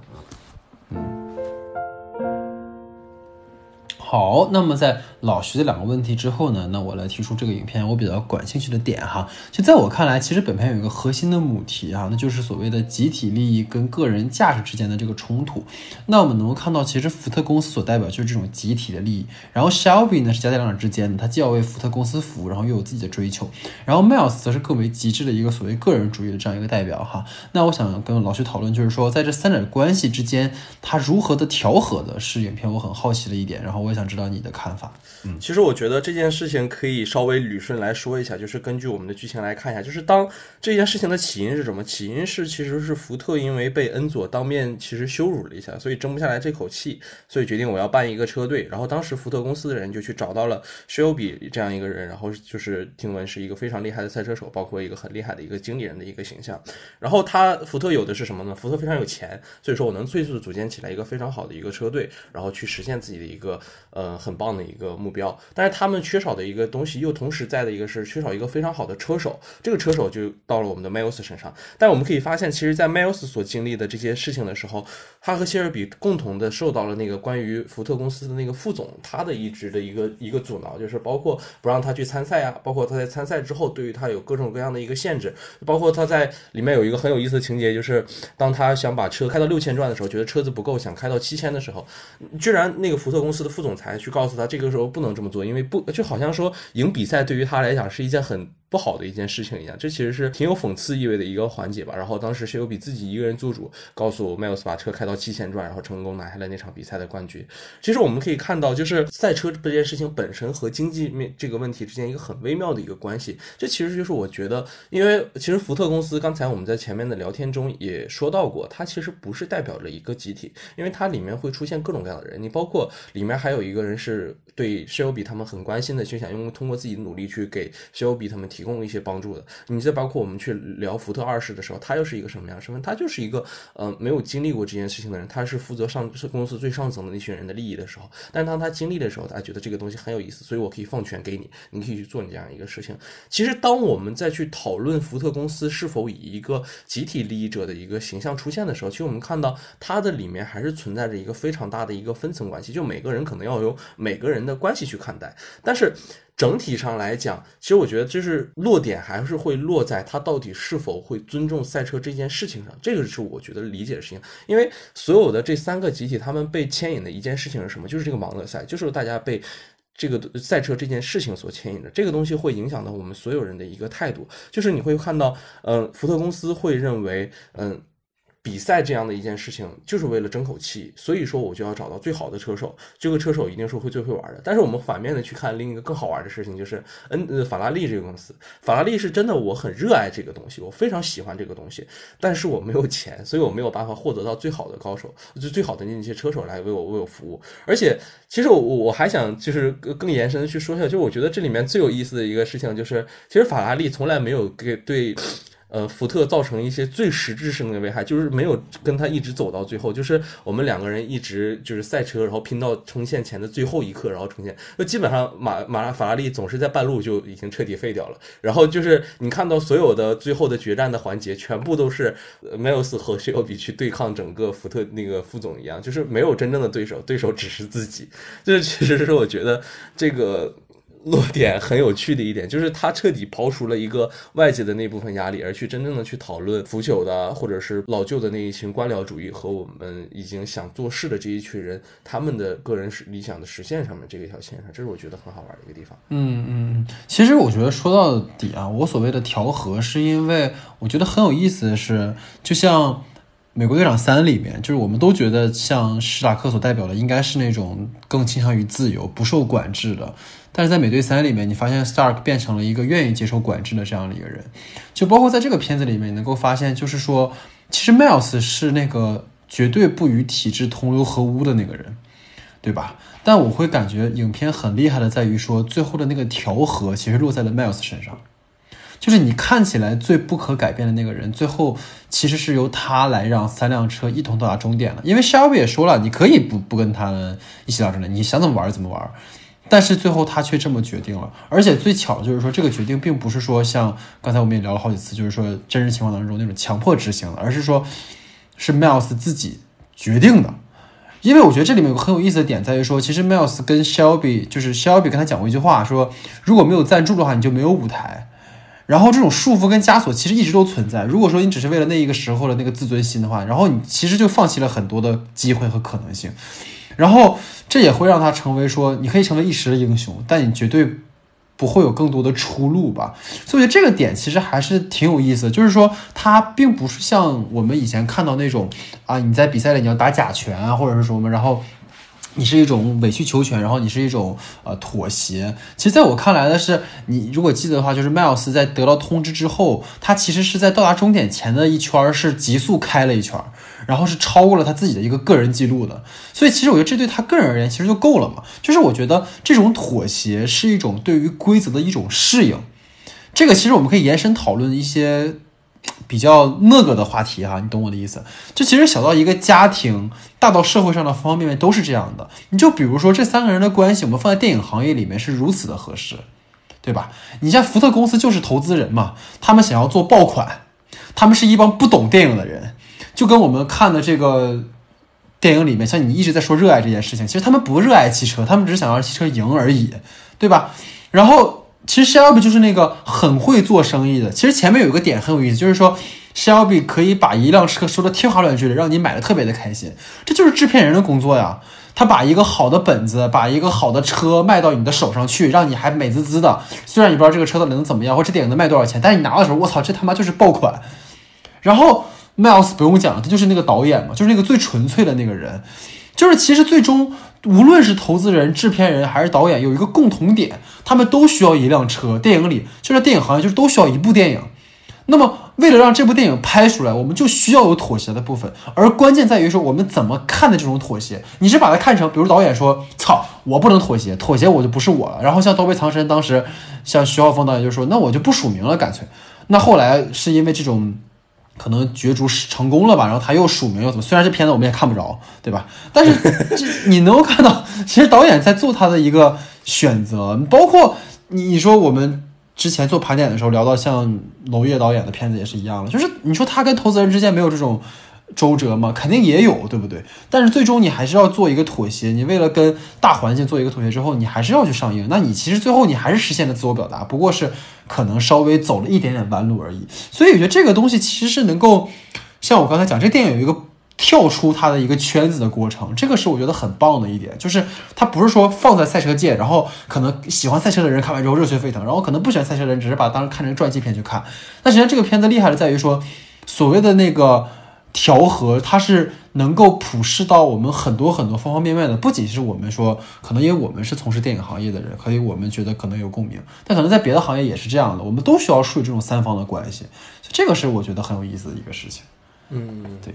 好，那么在老徐的两个问题之后呢，那我来提出这个影片我比较感兴趣的点哈。就在我看来，其实本片有一个核心的母题啊，那就是所谓的集体利益跟个人价值之间的这个冲突。那我们能够看到，其实福特公司所代表就是这种集体的利益，然后 Shelby 呢是夹在两者之间的，他既要为福特公司服务，然后又有自己的追求，然后 Miles 则是更为极致的一个所谓个人主义的这样一个代表哈。那我想跟老徐讨论，就是说在这三者关系之间，他如何的调和的是影片我很好奇的一点，然后我。想知道你的看法。嗯，其实我觉得这件事情可以稍微捋顺来说一下，就是根据我们的剧情来看一下，就是当这件事情的起因是什么？起因是其实是福特因为被恩佐当面其实羞辱了一下，所以争不下来这口气，所以决定我要办一个车队。然后当时福特公司的人就去找到了 Shelby 这样一个人，然后就是听闻是一个非常厉害的赛车手，包括一个很厉害的一个经理人的一个形象。然后他福特有的是什么呢？福特非常有钱，所以说我能迅速组建起来一个非常好的一个车队，然后去实现自己的一个。呃很棒的一个目标。但是他们缺少的一个东西，又同时在的一个是缺少一个非常好的车手。这个车手就到了我们的 Miles 身上。但我们可以发现，其实，在 Miles 所经历的这些事情的时候，他和谢尔比共同的受到了那个关于福特公司的那个副总他的一直的一个一个阻挠，就是包括不让他去参赛啊，包括他在参赛之后对于他有各种各样的一个限制，包括他在里面有一个很有意思的情节，就是当他想把车开到六千转的时候，觉得车子不够，想开到七千的时候，居然那个福特公司的副总裁去告诉他，这个时候不能这么做，因为不就好像说赢比赛对于他来讲是一件很。不好的一件事情一样，这其实是挺有讽刺意味的一个环节吧。然后当时谢尤比自己一个人做主，告诉迈尔斯把车开到七千转，然后成功拿下了那场比赛的冠军。其实我们可以看到，就是赛车这件事情本身和经济面这个问题之间一个很微妙的一个关系。这其实就是我觉得，因为其实福特公司刚才我们在前面的聊天中也说到过，它其实不是代表着一个集体，因为它里面会出现各种各样的人。你包括里面还有一个人是对谢尤比他们很关心的，就想用通过自己的努力去给谢尤比他们提供一些帮助的。你再包括我们去聊福特二世的时候，他又是一个什么样的身份？他就是一个呃没有经历过这件事情的人，他是负责上市公司最上层的那群人的利益的时候。但当他经历的时候，他觉得这个东西很有意思，所以我可以放权给你，你可以去做你这样一个事情。其实，当我们再去讨论福特公司是否以一个集体利益者的一个形象出现的时候，其实我们看到它的里面还是存在着一个非常大的一个分层关系，就每个人可能要由每个人的关系去看待，但是。整体上来讲，其实我觉得就是落点还是会落在他到底是否会尊重赛车这件事情上，这个是我觉得理解的事情。因为所有的这三个集体，他们被牵引的一件事情是什么？就是这个盲乐赛，就是大家被这个赛车这件事情所牵引的。这个东西会影响到我们所有人的一个态度，就是你会看到，嗯，福特公司会认为，嗯。比赛这样的一件事情，就是为了争口气，所以说我就要找到最好的车手，这个车手一定是会最会玩的。但是我们反面的去看另一个更好玩的事情，就是恩法拉利这个公司，法拉利是真的我很热爱这个东西，我非常喜欢这个东西，但是我没有钱，所以我没有办法获得到最好的高手，就最好的那些车手来为我为我服务。而且其实我我还想就是更延伸的去说一下，就是我觉得这里面最有意思的一个事情就是，其实法拉利从来没有给对。呃，福特造成一些最实质性的危害，就是没有跟他一直走到最后，就是我们两个人一直就是赛车，然后拼到冲线前的最后一刻，然后冲线。那基本上马马拉法拉利总是在半路就已经彻底废掉了。然后就是你看到所有的最后的决战的环节，全部都是迈尔斯和谢尔比去对抗整个福特那个副总一样，就是没有真正的对手，对手只是自己。这其实是我觉得这个。落点很有趣的一点，*laughs* 就是他彻底刨除了一个外界的那部分压力，而去真正的去讨论腐朽的或者是老旧的那一群官僚主义和我们已经想做事的这一群人他们的个人是理想的实现上面这一条线上，这是我觉得很好玩的一个地方。嗯嗯，其实我觉得说到底啊，我所谓的调和，是因为我觉得很有意思的是，就像《美国队长三》里面，就是我们都觉得像史塔克所代表的，应该是那种更倾向于自由、不受管制的。但是在美队三里面，你发现 Stark 变成了一个愿意接受管制的这样的一个人，就包括在这个片子里面，你能够发现，就是说，其实 Miles 是那个绝对不与体制同流合污的那个人，对吧？但我会感觉影片很厉害的在于说，最后的那个调和其实落在了 Miles 身上，就是你看起来最不可改变的那个人，最后其实是由他来让三辆车一同到达终点了。因为 Shelby 也说了，你可以不不跟他们一起到终点，你想怎么玩怎么玩。但是最后他却这么决定了，而且最巧的就是说，这个决定并不是说像刚才我们也聊了好几次，就是说真实情况当中那种强迫执行，而是说，是 Miles 自己决定的。因为我觉得这里面有个很有意思的点在于说，其实 Miles 跟 Shelby 就是 Shelby 跟他讲过一句话，说如果没有赞助的话，你就没有舞台。然后这种束缚跟枷锁其实一直都存在。如果说你只是为了那一个时候的那个自尊心的话，然后你其实就放弃了很多的机会和可能性。然后这也会让他成为说，你可以成为一时的英雄，但你绝对不会有更多的出路吧。所以这个点其实还是挺有意思，就是说他并不是像我们以前看到那种啊，你在比赛里你要打假拳啊，或者是什么，然后。你是一种委曲求全，然后你是一种呃妥协。其实，在我看来的是，你如果记得的话，就是迈尔斯在得到通知之后，他其实是在到达终点前的一圈是急速开了一圈，然后是超过了他自己的一个个人记录的。所以，其实我觉得这对他个人而言其实就够了嘛。就是我觉得这种妥协是一种对于规则的一种适应。这个其实我们可以延伸讨论一些。比较那个的话题哈，你懂我的意思？就其实小到一个家庭，大到社会上的方方面面都是这样的。你就比如说这三个人的关系，我们放在电影行业里面是如此的合适，对吧？你像福特公司就是投资人嘛，他们想要做爆款，他们是一帮不懂电影的人，就跟我们看的这个电影里面，像你一直在说热爱这件事情，其实他们不热爱汽车，他们只是想让汽车赢而已，对吧？然后。其实 Shelby 就是那个很会做生意的。其实前面有一个点很有意思，就是说 Shelby 可以把一辆车说的天花乱坠的，让你买的特别的开心。这就是制片人的工作呀。他把一个好的本子，把一个好的车卖到你的手上去，让你还美滋滋的。虽然你不知道这个车到底能怎么样，或者这电影能卖多少钱，但你拿到的时候，我操，这他妈就是爆款。然后 Miles 不用讲了，他就是那个导演嘛，就是那个最纯粹的那个人。就是其实最终。无论是投资人、制片人还是导演，有一个共同点，他们都需要一辆车。电影里就是电影行业，就是都需要一部电影。那么，为了让这部电影拍出来，我们就需要有妥协的部分。而关键在于说，我们怎么看的这种妥协？你是把它看成，比如导演说：“操，我不能妥协，妥协我就不是我了。”然后像《刀背藏身》，当时像徐浩峰导演就说：“那我就不署名了，干脆。”那后来是因为这种。可能角逐成功了吧，然后他又署名又怎么？虽然这片子我们也看不着，对吧？但是你能够看到，*laughs* 其实导演在做他的一个选择，包括你说我们之前做盘点的时候聊到像娄烨导演的片子也是一样的，就是你说他跟投资人之间没有这种。周折嘛，肯定也有，对不对？但是最终你还是要做一个妥协。你为了跟大环境做一个妥协之后，你还是要去上映。那你其实最后你还是实现了自我表达，不过是可能稍微走了一点点弯路而已。所以我觉得这个东西其实是能够，像我刚才讲，这电影有一个跳出它的一个圈子的过程，这个是我觉得很棒的一点，就是它不是说放在赛车界，然后可能喜欢赛车的人看完之后热血沸腾，然后可能不喜欢赛车的人只是把当时看成传记片去看。那实际上这个片子厉害的在于说，所谓的那个。调和它是能够普适到我们很多很多方方面面的，不仅是我们说，可能因为我们是从事电影行业的人，可以我们觉得可能有共鸣，但可能在别的行业也是这样的，我们都需要树立这种三方的关系，这个是我觉得很有意思的一个事情。嗯，对。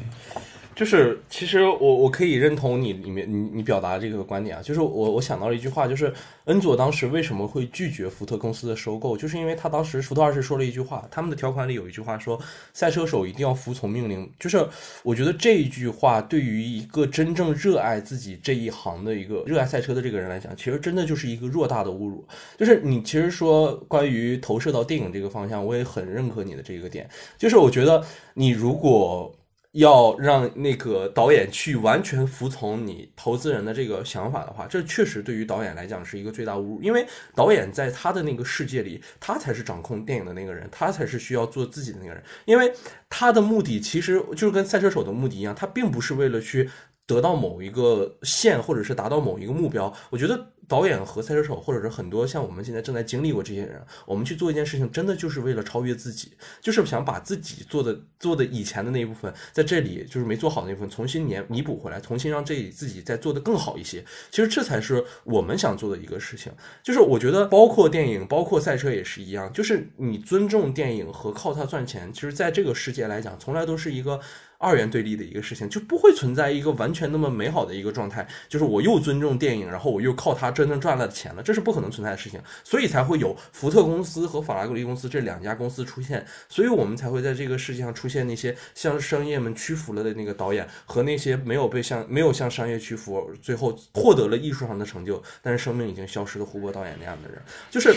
就是，其实我我可以认同你里面你你表达这个观点啊，就是我我想到了一句话，就是恩佐当时为什么会拒绝福特公司的收购，就是因为他当时福特二世说了一句话，他们的条款里有一句话说，赛车手一定要服从命令，就是我觉得这一句话对于一个真正热爱自己这一行的一个热爱赛车的这个人来讲，其实真的就是一个偌大的侮辱。就是你其实说关于投射到电影这个方向，我也很认可你的这个点，就是我觉得你如果。要让那个导演去完全服从你投资人的这个想法的话，这确实对于导演来讲是一个最大侮辱。因为导演在他的那个世界里，他才是掌控电影的那个人，他才是需要做自己的那个人。因为他的目的其实就是跟赛车手的目的一样，他并不是为了去得到某一个线，或者是达到某一个目标。我觉得。导演和赛车手，或者是很多像我们现在正在经历过这些人，我们去做一件事情，真的就是为了超越自己，就是想把自己做的做的以前的那一部分，在这里就是没做好的那部分，重新弥弥补回来，重新让这自己再做的更好一些。其实这才是我们想做的一个事情。就是我觉得，包括电影，包括赛车也是一样，就是你尊重电影和靠它赚钱，其实在这个世界来讲，从来都是一个。二元对立的一个事情，就不会存在一个完全那么美好的一个状态。就是我又尊重电影，然后我又靠它真正赚了钱了，这是不可能存在的事情。所以才会有福特公司和法拉格利公司这两家公司出现。所以我们才会在这个世界上出现那些向商业们屈服了的那个导演，和那些没有被向没有向商业屈服，最后获得了艺术上的成就，但是生命已经消失的胡波导演那样的人。就是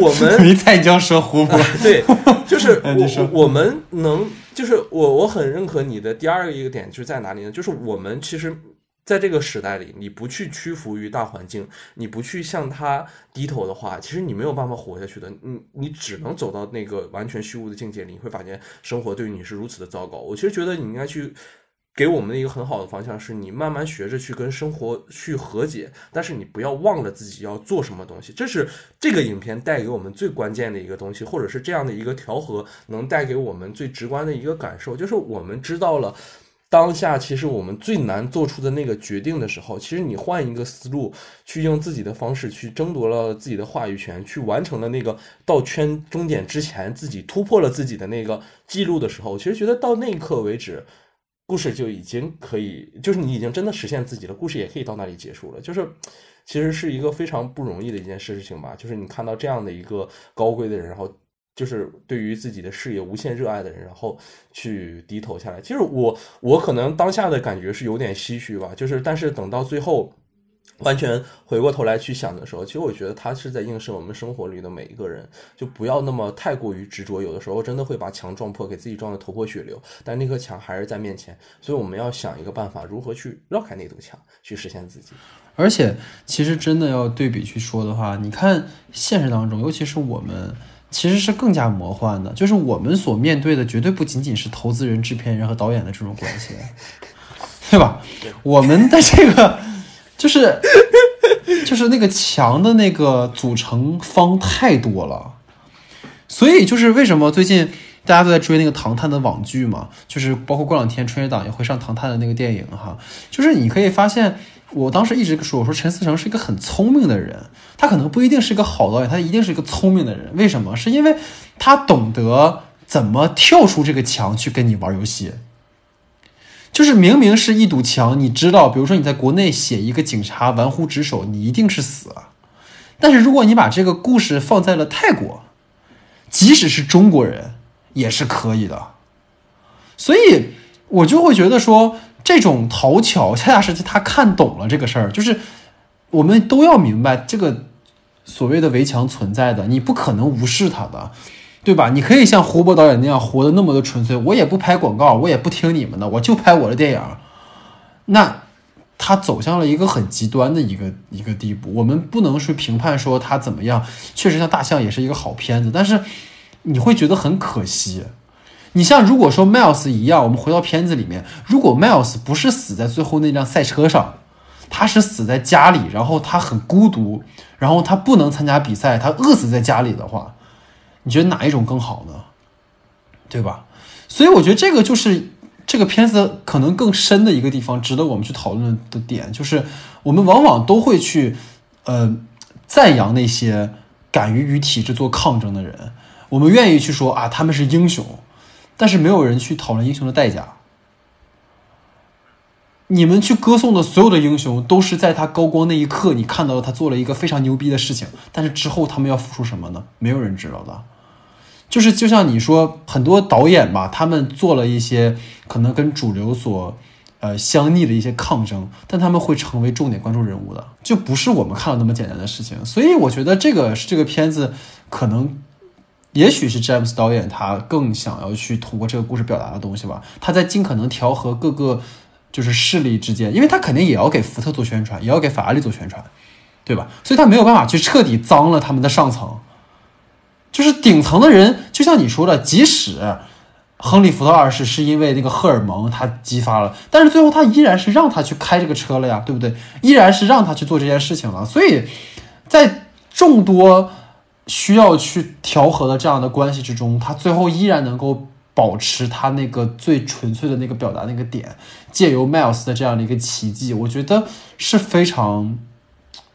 我们没再将说胡波，对，就是 *laughs* 我我们能。就是我，我很认可你的第二个一个点，就是在哪里呢？就是我们其实在这个时代里，你不去屈服于大环境，你不去向他低头的话，其实你没有办法活下去的。你你只能走到那个完全虚无的境界里，你会发现生活对于你是如此的糟糕。我其实觉得你应该去。给我们的一个很好的方向是，你慢慢学着去跟生活去和解，但是你不要忘了自己要做什么东西。这是这个影片带给我们最关键的一个东西，或者是这样的一个调和能带给我们最直观的一个感受，就是我们知道了当下其实我们最难做出的那个决定的时候，其实你换一个思路，去用自己的方式去争夺了自己的话语权，去完成了那个到圈终点之前自己突破了自己的那个记录的时候，其实觉得到那一刻为止。故事就已经可以，就是你已经真的实现自己了，故事也可以到那里结束了。就是，其实是一个非常不容易的一件事情吧。就是你看到这样的一个高贵的人，然后就是对于自己的事业无限热爱的人，然后去低头下来。其实我我可能当下的感觉是有点唏嘘吧，就是但是等到最后。完全回过头来去想的时候，其实我觉得他是在映射我们生活里的每一个人，就不要那么太过于执着，有的时候真的会把墙撞破，给自己撞得头破血流。但那颗墙还是在面前，所以我们要想一个办法，如何去绕开那堵墙，去实现自己。而且，其实真的要对比去说的话，你看现实当中，尤其是我们，其实是更加魔幻的，就是我们所面对的绝对不仅仅是投资人、制片人和导演的这种关系，*laughs* 对吧？我们的这个。就是，*laughs* 就是那个墙的那个组成方太多了，所以就是为什么最近大家都在追那个《唐探》的网剧嘛？就是包括过两天春节档也会上《唐探》的那个电影哈。就是你可以发现，我当时一直说，我说陈思诚是一个很聪明的人，他可能不一定是一个好导演，他一定是一个聪明的人。为什么？是因为他懂得怎么跳出这个墙去跟你玩游戏。就是明明是一堵墙，你知道，比如说你在国内写一个警察玩忽职守，你一定是死。但是如果你把这个故事放在了泰国，即使是中国人也是可以的。所以我就会觉得说，这种讨巧恰恰是他看懂了这个事儿，就是我们都要明白这个所谓的围墙存在的，你不可能无视它的。对吧？你可以像胡波导演那样活得那么的纯粹，我也不拍广告，我也不听你们的，我就拍我的电影。那他走向了一个很极端的一个一个地步。我们不能去评判说他怎么样。确实，像大象也是一个好片子，但是你会觉得很可惜。你像如果说 Miles 一样，我们回到片子里面，如果 Miles 不是死在最后那辆赛车上，他是死在家里，然后他很孤独，然后他不能参加比赛，他饿死在家里的话。你觉得哪一种更好呢？对吧？所以我觉得这个就是这个片子可能更深的一个地方，值得我们去讨论的点，就是我们往往都会去呃赞扬那些敢于与体制做抗争的人，我们愿意去说啊他们是英雄，但是没有人去讨论英雄的代价。你们去歌颂的所有的英雄，都是在他高光那一刻，你看到了他做了一个非常牛逼的事情，但是之后他们要付出什么呢？没有人知道的。就是就像你说，很多导演吧，他们做了一些可能跟主流所呃相逆的一些抗争，但他们会成为重点关注人物的，就不是我们看到那么简单的事情。所以我觉得这个是这个片子可能，也许是詹姆斯导演他更想要去通过这个故事表达的东西吧。他在尽可能调和各个。就是势力之间，因为他肯定也要给福特做宣传，也要给法拉利做宣传，对吧？所以他没有办法去彻底脏了他们的上层。就是顶层的人，就像你说的，即使亨利福特二世是因为那个荷尔蒙他激发了，但是最后他依然是让他去开这个车了呀，对不对？依然是让他去做这件事情了。所以在众多需要去调和的这样的关系之中，他最后依然能够。保持他那个最纯粹的那个表达那个点，借由 Miles 的这样的一个奇迹，我觉得是非常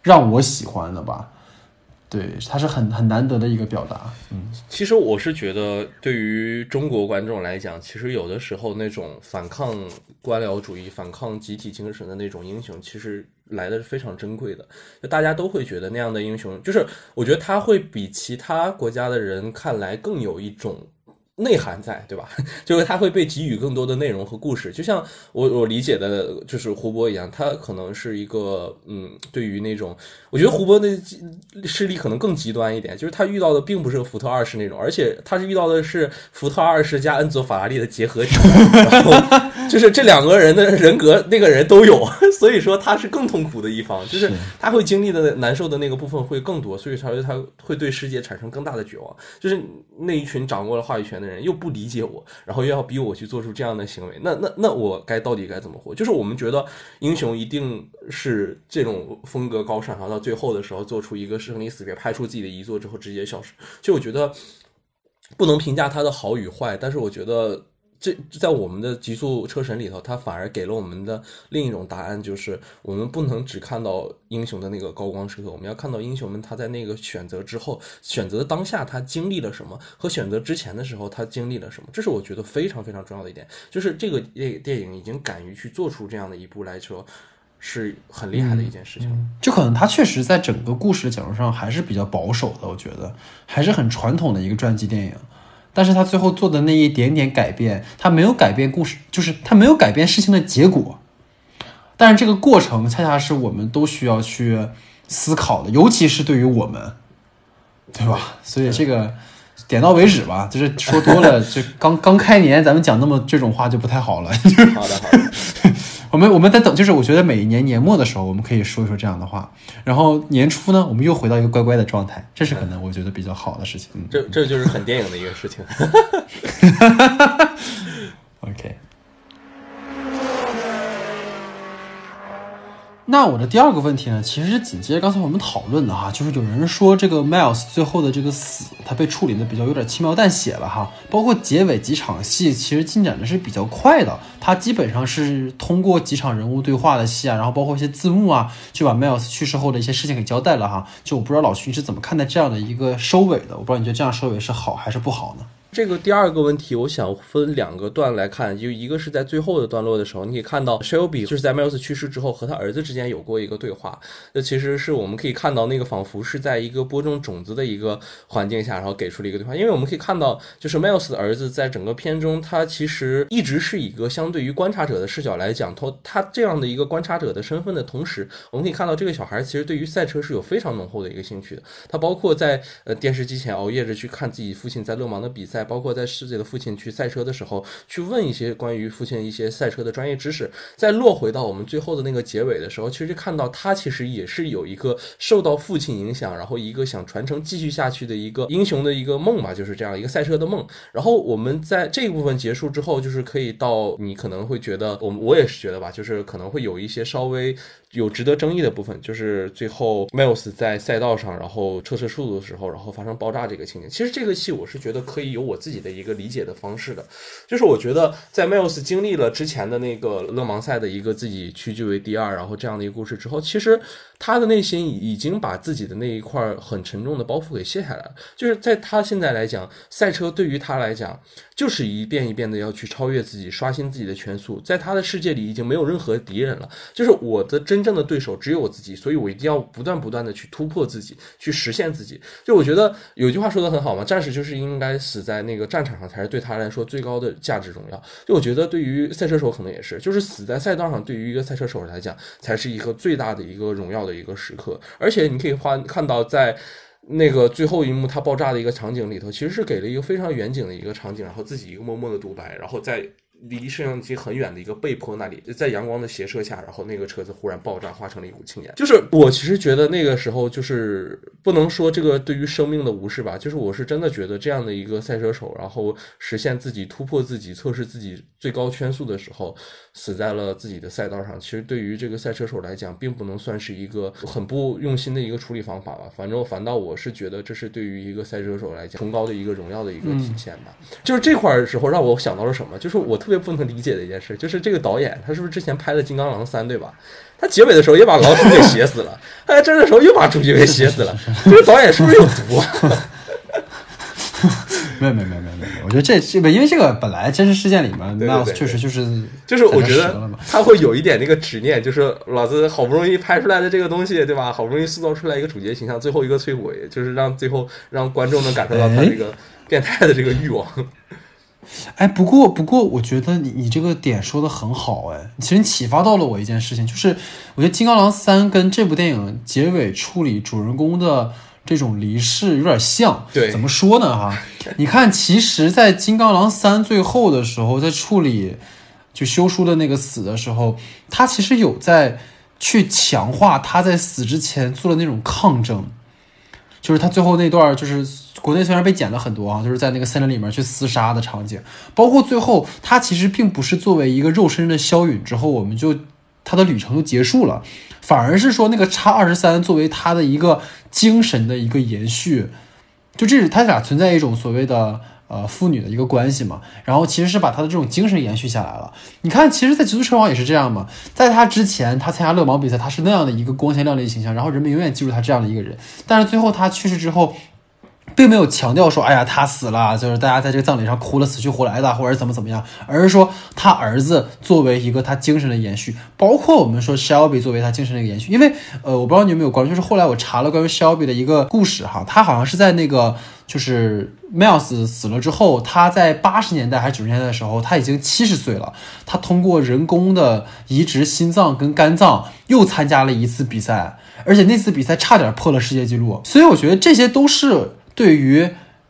让我喜欢的吧。对，他是很很难得的一个表达。嗯，其实我是觉得，对于中国观众来讲，其实有的时候那种反抗官僚主义、反抗集体精神的那种英雄，其实来的是非常珍贵的。就大家都会觉得那样的英雄，就是我觉得他会比其他国家的人看来更有一种。内涵在，对吧？*laughs* 就是他会被给予更多的内容和故事，就像我我理解的，就是胡波一样，他可能是一个，嗯，对于那种，我觉得胡波的势力可能更极端一点，就是他遇到的并不是福特二世那种，而且他是遇到的是福特二世加恩佐法拉利的结合体，*laughs* 然后就是这两个人的人格，那个人都有，*laughs* 所以说他是更痛苦的一方，就是他会经历的难受的那个部分会更多，所以才会他会对世界产生更大的绝望，就是那一群掌握了话语权的。人又不理解我，然后又要逼我去做出这样的行为，那那那我该到底该怎么活？就是我们觉得英雄一定是这种风格高尚，然后到最后的时候做出一个生离死别，拍出自己的遗作之后直接消失。就我觉得不能评价他的好与坏，但是我觉得。这在我们的极速车神里头，他反而给了我们的另一种答案，就是我们不能只看到英雄的那个高光时刻，我们要看到英雄们他在那个选择之后，选择当下他经历了什么，和选择之前的时候他经历了什么。这是我觉得非常非常重要的一点，就是这个电电影已经敢于去做出这样的一步来说。是很厉害的一件事情。就可能他确实在整个故事的讲述上还是比较保守的，我觉得还是很传统的一个传记电影。但是他最后做的那一点点改变，他没有改变故事，就是他没有改变事情的结果。但是这个过程恰恰是我们都需要去思考的，尤其是对于我们，对吧？所以这个点到为止吧，就是说多了，就刚刚开年，咱们讲那么这种话就不太好了。好的，好的。我们我们在等，就是我觉得每一年年末的时候，我们可以说一说这样的话，然后年初呢，我们又回到一个乖乖的状态，这是可能我觉得比较好的事情。这这就是很电影的一个事情。*laughs* *laughs* OK。那我的第二个问题呢，其实是紧接着刚才我们讨论的哈，就是有人说这个 Miles 最后的这个死，他被处理的比较有点轻描淡写了哈，包括结尾几场戏，其实进展的是比较快的，他基本上是通过几场人物对话的戏啊，然后包括一些字幕啊，就把 Miles 去世后的一些事情给交代了哈。就我不知道老徐你是怎么看待这样的一个收尾的？我不知道你觉得这样收尾是好还是不好呢？这个第二个问题，我想分两个段来看，就一个是在最后的段落的时候，你可以看到 Shelby 就是在 Miles 去世之后和他儿子之间有过一个对话，那其实是我们可以看到那个仿佛是在一个播种种子的一个环境下，然后给出了一个对话，因为我们可以看到，就是 Miles 的儿子在整个片中，他其实一直是一个相对于观察者的视角来讲，他他这样的一个观察者的身份的同时，我们可以看到这个小孩其实对于赛车是有非常浓厚的一个兴趣的，他包括在呃电视机前熬夜着去看自己父亲在勒芒的比赛，包括在世界的父亲去赛车的时候，去问一些关于父亲一些赛车的专业知识。再落回到我们最后的那个结尾的时候，其实看到他其实也是有一个受到父亲影响，然后一个想传承继续下去的一个英雄的一个梦吧，就是这样一个赛车的梦。然后我们在这一部分结束之后，就是可以到你可能会觉得，我我也是觉得吧，就是可能会有一些稍微。有值得争议的部分，就是最后 Miles 在赛道上，然后测试速度的时候，然后发生爆炸这个情节。其实这个戏我是觉得可以有我自己的一个理解的方式的，就是我觉得在 Miles 经历了之前的那个勒芒赛的一个自己屈居为第二，然后这样的一个故事之后，其实他的内心已经把自己的那一块很沉重的包袱给卸下来了。就是在他现在来讲，赛车对于他来讲，就是一遍一遍的要去超越自己，刷新自己的圈速。在他的世界里，已经没有任何敌人了，就是我的真正的对手只有我自己，所以我一定要不断不断的去突破自己，去实现自己。就我觉得有句话说的很好嘛，战士就是应该死在那个战场上，才是对他来说最高的价值荣耀。就我觉得对于赛车手可能也是，就是死在赛道上，对于一个赛车手来讲，才是一个最大的一个荣耀的一个时刻。而且你可以看看到在。那个最后一幕它爆炸的一个场景里头，其实是给了一个非常远景的一个场景，然后自己一个默默的独白，然后在离摄像机很远的一个背坡那里，在阳光的斜射下，然后那个车子忽然爆炸，化成了一股青烟。就是我其实觉得那个时候就是不能说这个对于生命的无视吧，就是我是真的觉得这样的一个赛车手，然后实现自己突破自己、测试自己最高圈速的时候，死在了自己的赛道上。其实对于这个赛车手来讲，并不能算是一个很不用心的一个处理方法吧。反正反倒我是觉得这是对于一个赛车手来讲崇高的一个荣耀的一个体现吧。就是这块儿时候让我想到了什么，就是我特别不能理解的一件事，就是这个导演他是不是之前拍了《金刚狼三》对吧？他结尾的时候也把老鼠给写死了，他在这儿的时候又把主角给写死了，这个导演是不是有毒啊？*laughs* 没有没有没有没有没有，我觉得这这个因为这个本来真实事件里面，那确实就是就是我觉得他会有一点那个执念，就是老子好不容易拍出来的这个东西，对吧？好不容易塑造出来一个主角形象，最后一个摧毁，就是让最后让观众能感受到他哎这个变态的这个欲望。哎，不过不过，我觉得你你这个点说的很好，哎，其实你启发到了我一件事情，就是我觉得《金刚狼三》跟这部电影结尾处理主人公的这种离世有点像。对怎么说呢？哈，*laughs* 你看，其实，在《金刚狼三》最后的时候，在处理就修书的那个死的时候，他其实有在去强化他在死之前做的那种抗争。就是他最后那段，就是国内虽然被剪了很多啊，就是在那个森林里面去厮杀的场景，包括最后他其实并不是作为一个肉身的萧允之后，我们就他的旅程就结束了，反而是说那个叉二十三作为他的一个精神的一个延续，就这是他俩存在一种所谓的呃父女的一个关系嘛，然后其实是把他的这种精神延续下来了。你看，其实，在《极速车王》也是这样嘛，在他之前，他参加勒芒比赛，他是那样的一个光鲜亮丽的形象，然后人们永远记住他这样的一个人。但是最后他去世之后，并没有强调说，哎呀，他死了，就是大家在这个葬礼上哭了死去活来的，或者怎么怎么样，而是说他儿子作为一个他精神的延续，包括我们说 Shelby 作为他精神的一个延续，因为呃，我不知道你有没有关注，就是后来我查了关于 Shelby 的一个故事哈，他好像是在那个就是 Miles 死了之后，他在八十年代还是九十年代的时候，他已经七十岁了，他通过人工的移植心脏跟肝脏又参加了一次比赛，而且那次比赛差点破了世界纪录，所以我觉得这些都是对于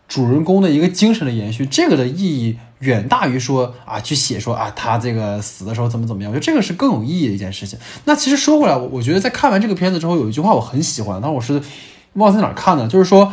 主人公的一个精神的延续，这个的意义远大于说啊去写说啊他这个死的时候怎么怎么样，我觉得这个是更有意义的一件事情。那其实说回来，我我觉得在看完这个片子之后，有一句话我很喜欢，但我是忘在哪儿看的，就是说。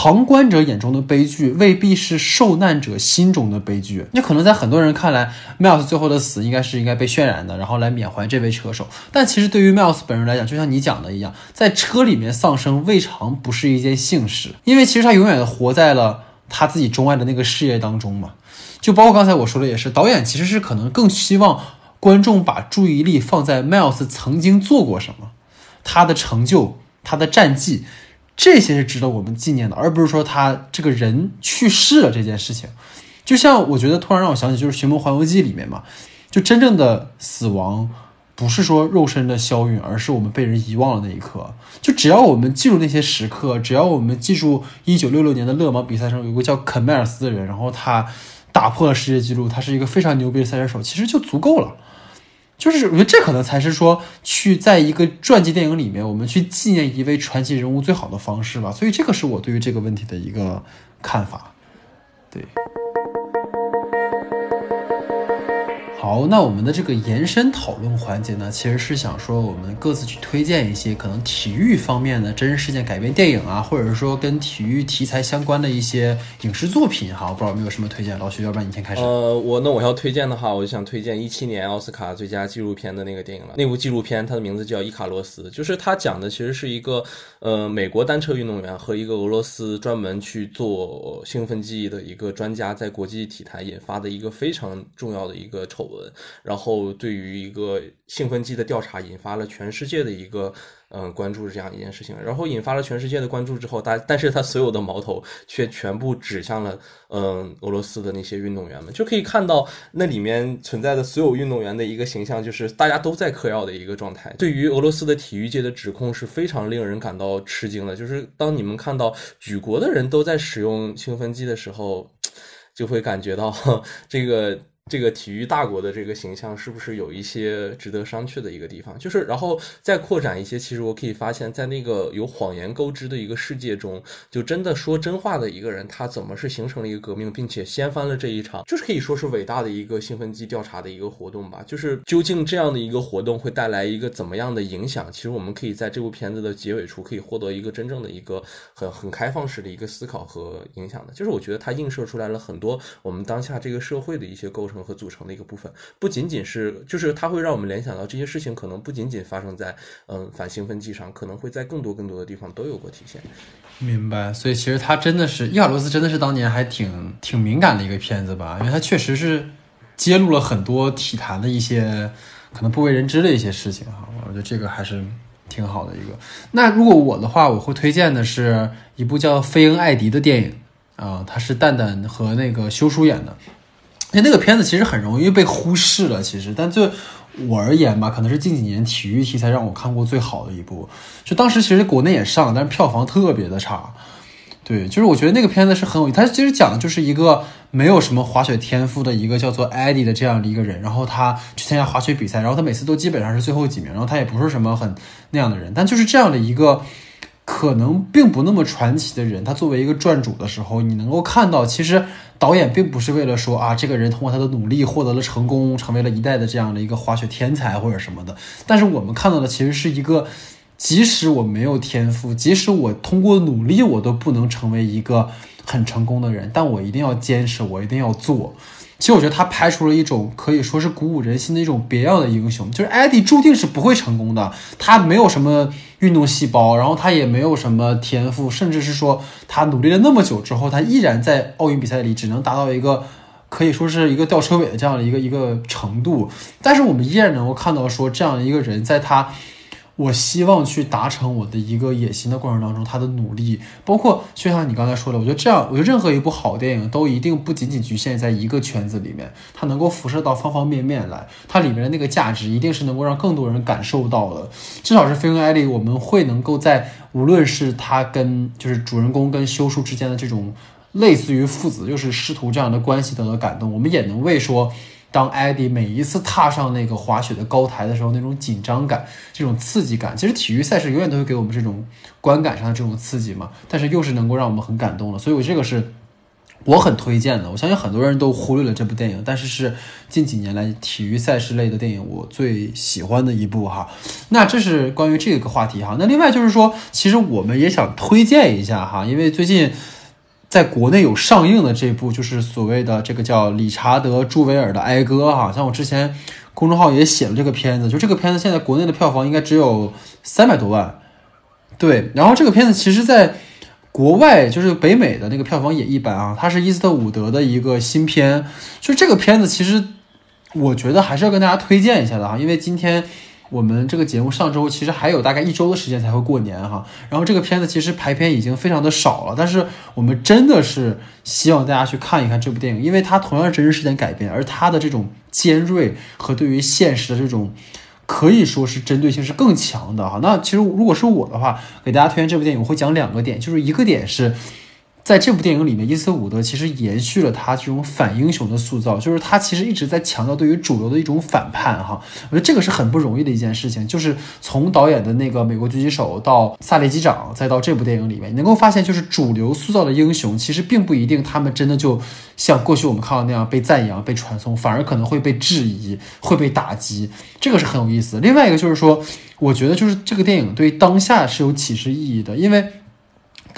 旁观者眼中的悲剧，未必是受难者心中的悲剧。那可能在很多人看来，Miles 最后的死应该是应该被渲染的，然后来缅怀这位车手。但其实对于 Miles 本人来讲，就像你讲的一样，在车里面丧生未尝不是一件幸事，因为其实他永远活在了他自己钟爱的那个事业当中嘛。就包括刚才我说的，也是导演其实是可能更希望观众把注意力放在 Miles 曾经做过什么，他的成就，他的战绩。这些是值得我们纪念的，而不是说他这个人去世了这件事情。就像我觉得突然让我想起，就是《寻梦环游记》里面嘛，就真正的死亡不是说肉身的消陨，而是我们被人遗忘了那一刻。就只要我们记住那些时刻，只要我们记住一九六六年的勒芒比赛上有个叫肯迈尔斯的人，然后他打破了世界纪录，他是一个非常牛逼的赛车手，其实就足够了。就是我觉得这可能才是说去在一个传记电影里面，我们去纪念一位传奇人物最好的方式吧。所以这个是我对于这个问题的一个看法，对。好，那我们的这个延伸讨论环节呢，其实是想说我们各自去推荐一些可能体育方面的真实事件改编电影啊，或者是说跟体育题材相关的一些影视作品哈。我不知道有没有什么推荐，老徐，要不然你先开始。呃，我那我要推荐的话，我就想推荐一七年奥斯卡最佳纪录片的那个电影了。那部纪录片它的名字叫《伊卡洛斯》，就是它讲的其实是一个呃美国单车运动员和一个俄罗斯专门去做兴奋剂的一个专家在国际体坛引发的一个非常重要的一个丑闻。然后，对于一个兴奋剂的调查，引发了全世界的一个嗯关注这样一件事情。然后引发了全世界的关注之后，但但是他所有的矛头却全部指向了嗯俄罗斯的那些运动员们。就可以看到那里面存在的所有运动员的一个形象，就是大家都在嗑药的一个状态。对于俄罗斯的体育界的指控是非常令人感到吃惊的。就是当你们看到举国的人都在使用兴奋剂的时候，就会感觉到 *laughs* 这个。这个体育大国的这个形象是不是有一些值得商榷的一个地方？就是，然后再扩展一些，其实我可以发现，在那个有谎言勾织的一个世界中，就真的说真话的一个人，他怎么是形成了一个革命，并且掀翻了这一场，就是可以说是伟大的一个兴奋剂调查的一个活动吧。就是究竟这样的一个活动会带来一个怎么样的影响？其实我们可以在这部片子的结尾处可以获得一个真正的一个很很开放式的一个思考和影响的。就是我觉得它映射出来了很多我们当下这个社会的一些构成。和组成的一个部分，不仅仅是，就是它会让我们联想到这些事情可能不仅仅发生在嗯反兴奋剂上，可能会在更多更多的地方都有过体现。明白，所以其实它真的是伊卡罗斯，真的是当年还挺挺敏感的一个片子吧，因为它确实是揭露了很多体坛的一些可能不为人知的一些事情哈。我觉得这个还是挺好的一个。那如果我的话，我会推荐的是一部叫《菲恩艾迪》的电影啊，它是蛋蛋和那个修叔演的。那那个片子其实很容易被忽视了，其实，但就我而言吧，可能是近几年体育题材让我看过最好的一部。就当时其实国内也上，但是票房特别的差。对，就是我觉得那个片子是很有，它其实讲的就是一个没有什么滑雪天赋的一个叫做艾迪的这样的一个人，然后他去参加滑雪比赛，然后他每次都基本上是最后几名，然后他也不是什么很那样的人，但就是这样的一个可能并不那么传奇的人，他作为一个传主的时候，你能够看到其实。导演并不是为了说啊，这个人通过他的努力获得了成功，成为了一代的这样的一个滑雪天才或者什么的。但是我们看到的其实是一个，即使我没有天赋，即使我通过努力我都不能成为一个很成功的人，但我一定要坚持，我一定要做。其实我觉得他拍出了一种可以说是鼓舞人心的一种别样的英雄，就是艾迪注定是不会成功的，他没有什么运动细胞，然后他也没有什么天赋，甚至是说他努力了那么久之后，他依然在奥运比赛里只能达到一个可以说是一个吊车尾的这样的一个一个程度。但是我们依然能够看到说这样的一个人，在他我希望去达成我的一个野心的过程当中，他的努力，包括就像你刚才说的，我觉得这样，我觉得任何一部好电影都一定不仅仅局限在一个圈子里面，它能够辐射到方方面面来，它里面的那个价值一定是能够让更多人感受到的。至少是《飞跟艾利》，我们会能够在无论是他跟就是主人公跟修叔之间的这种类似于父子就是师徒这样的关系得到感动，我们也能为说。当艾迪每一次踏上那个滑雪的高台的时候，那种紧张感、这种刺激感，其实体育赛事永远都会给我们这种观感上的这种刺激嘛。但是又是能够让我们很感动的，所以我这个是我很推荐的。我相信很多人都忽略了这部电影，但是是近几年来体育赛事类的电影我最喜欢的一部哈。那这是关于这个话题哈。那另外就是说，其实我们也想推荐一下哈，因为最近。在国内有上映的这部，就是所谓的这个叫理查德·朱维尔的《哀歌》哈，像我之前公众号也写了这个片子，就这个片子现在国内的票房应该只有三百多万，对。然后这个片子其实在国外就是北美的那个票房也一般啊，它是伊斯特伍德的一个新片，就这个片子其实我觉得还是要跟大家推荐一下的哈，因为今天。我们这个节目上周其实还有大概一周的时间才会过年哈，然后这个片子其实排片已经非常的少了，但是我们真的是希望大家去看一看这部电影，因为它同样是真实事件改编，而它的这种尖锐和对于现实的这种可以说是针对性是更强的哈。那其实如果是我的话，给大家推荐这部电影，我会讲两个点，就是一个点是。在这部电影里面，伊斯伍德其实延续了他这种反英雄的塑造，就是他其实一直在强调对于主流的一种反叛哈。我觉得这个是很不容易的一件事情，就是从导演的那个《美国狙击手》到《萨利机长》，再到这部电影里面，你能够发现，就是主流塑造的英雄，其实并不一定他们真的就像过去我们看到那样被赞扬、被传颂，反而可能会被质疑、会被打击，这个是很有意思。另外一个就是说，我觉得就是这个电影对当下是有启示意义的，因为。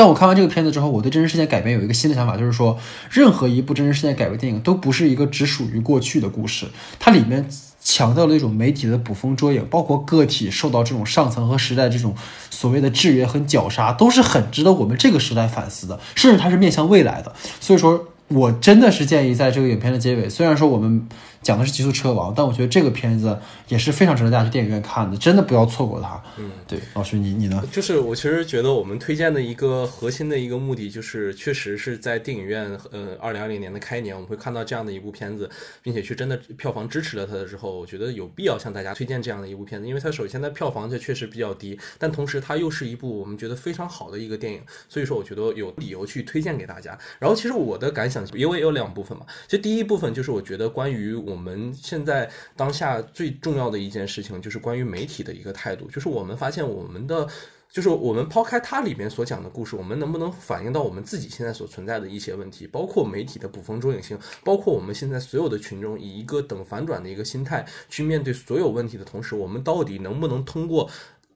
但我看完这个片子之后，我对真实事件改编有一个新的想法，就是说，任何一部真实事件改编电影都不是一个只属于过去的故事，它里面强调了一种媒体的捕风捉影，包括个体受到这种上层和时代这种所谓的制约和绞杀，都是很值得我们这个时代反思的，甚至它是面向未来的。所以说。我真的是建议在这个影片的结尾，虽然说我们讲的是《极速车王》，但我觉得这个片子也是非常值得大家去电影院看的，真的不要错过它。嗯，对，老师你你呢？就是我其实觉得我们推荐的一个核心的一个目的，就是确实是在电影院，呃，二零二零年的开年，我们会看到这样的一部片子，并且去真的票房支持了它的时候，我觉得有必要向大家推荐这样的一部片子，因为它首先它票房它确实比较低，但同时它又是一部我们觉得非常好的一个电影，所以说我觉得有理由去推荐给大家。然后其实我的感想。因为有两部分嘛，其实第一部分就是我觉得关于我们现在当下最重要的一件事情，就是关于媒体的一个态度。就是我们发现我们的，就是我们抛开它里面所讲的故事，我们能不能反映到我们自己现在所存在的一些问题，包括媒体的捕风捉影性，包括我们现在所有的群众以一个等反转的一个心态去面对所有问题的同时，我们到底能不能通过？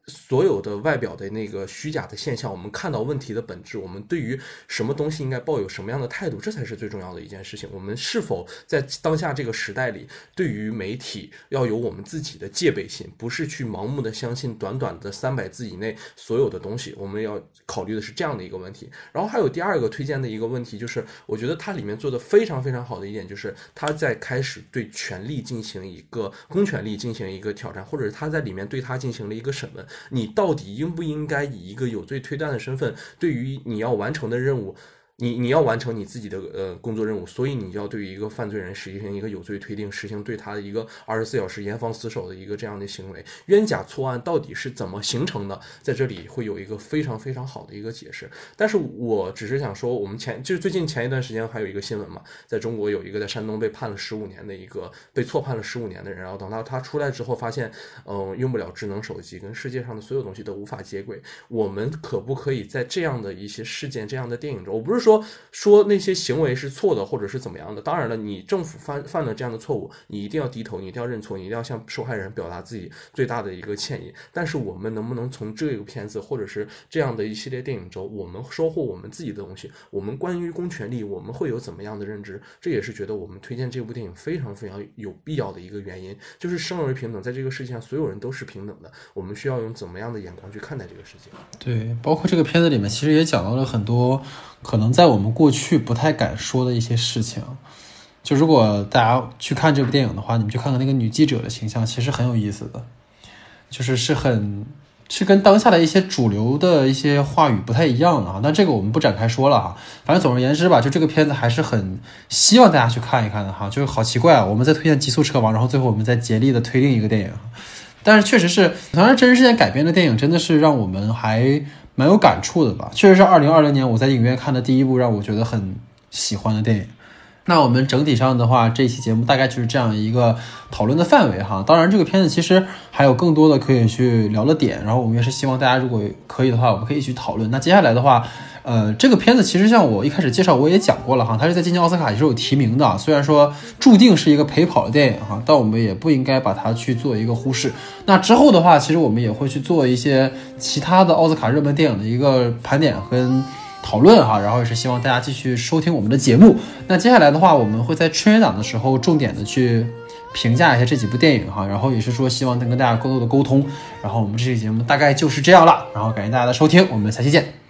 所有的外表的那个虚假的现象，我们看到问题的本质，我们对于什么东西应该抱有什么样的态度，这才是最重要的一件事情。我们是否在当下这个时代里，对于媒体要有我们自己的戒备心，不是去盲目的相信短短的三百字以内所有的东西。我们要考虑的是这样的一个问题。然后还有第二个推荐的一个问题，就是我觉得它里面做的非常非常好的一点，就是他在开始对权力进行一个公权力进行一个挑战，或者是他在里面对他进行了一个审问。你到底应不应该以一个有罪推断的身份，对于你要完成的任务？你你要完成你自己的呃工作任务，所以你要对于一个犯罪人实行一个有罪推定，实行对他的一个二十四小时严防死守的一个这样的行为。冤假错案到底是怎么形成的？在这里会有一个非常非常好的一个解释。但是我只是想说，我们前就是最近前一段时间还有一个新闻嘛，在中国有一个在山东被判了十五年的一个被错判了十五年的人，然后等到他出来之后，发现嗯用不了智能手机，跟世界上的所有东西都无法接轨。我们可不可以在这样的一些事件、这样的电影中，我不是。说说那些行为是错的，或者是怎么样的？当然了，你政府犯犯了这样的错误，你一定要低头，你一定要认错，你一定要向受害人表达自己最大的一个歉意。但是，我们能不能从这个片子，或者是这样的一系列电影中，我们收获我们自己的东西？我们关于公权力，我们会有怎么样的认知？这也是觉得我们推荐这部电影非常非常有必要的一个原因，就是生而平等，在这个世界上，所有人都是平等的。我们需要用怎么样的眼光去看待这个世界？对，包括这个片子里面，其实也讲到了很多。可能在我们过去不太敢说的一些事情，就如果大家去看这部电影的话，你们去看看那个女记者的形象，其实很有意思的，就是是很是跟当下的一些主流的一些话语不太一样的啊。但这个我们不展开说了哈。反正总而言之吧，就这个片子还是很希望大家去看一看的哈。就是好奇怪啊，我们在推荐《极速车王》，然后最后我们再竭力的推另一个电影。但是确实是，当然真实事件改编的电影真的是让我们还蛮有感触的吧。确实是二零二零年我在影院看的第一部让我觉得很喜欢的电影。那我们整体上的话，这期节目大概就是这样一个讨论的范围哈。当然，这个片子其实还有更多的可以去聊的点，然后我们也是希望大家如果可以的话，我们可以去讨论。那接下来的话，呃，这个片子其实像我一开始介绍我也讲过了哈，它是在今年奥斯卡也是有提名的，虽然说注定是一个陪跑的电影哈，但我们也不应该把它去做一个忽视。那之后的话，其实我们也会去做一些其他的奥斯卡热门电影的一个盘点跟。讨论哈，然后也是希望大家继续收听我们的节目。那接下来的话，我们会在春节档的时候重点的去评价一下这几部电影哈，然后也是说希望能跟大家更多的沟通。然后我们这期节目大概就是这样了，然后感谢大家的收听，我们下期见。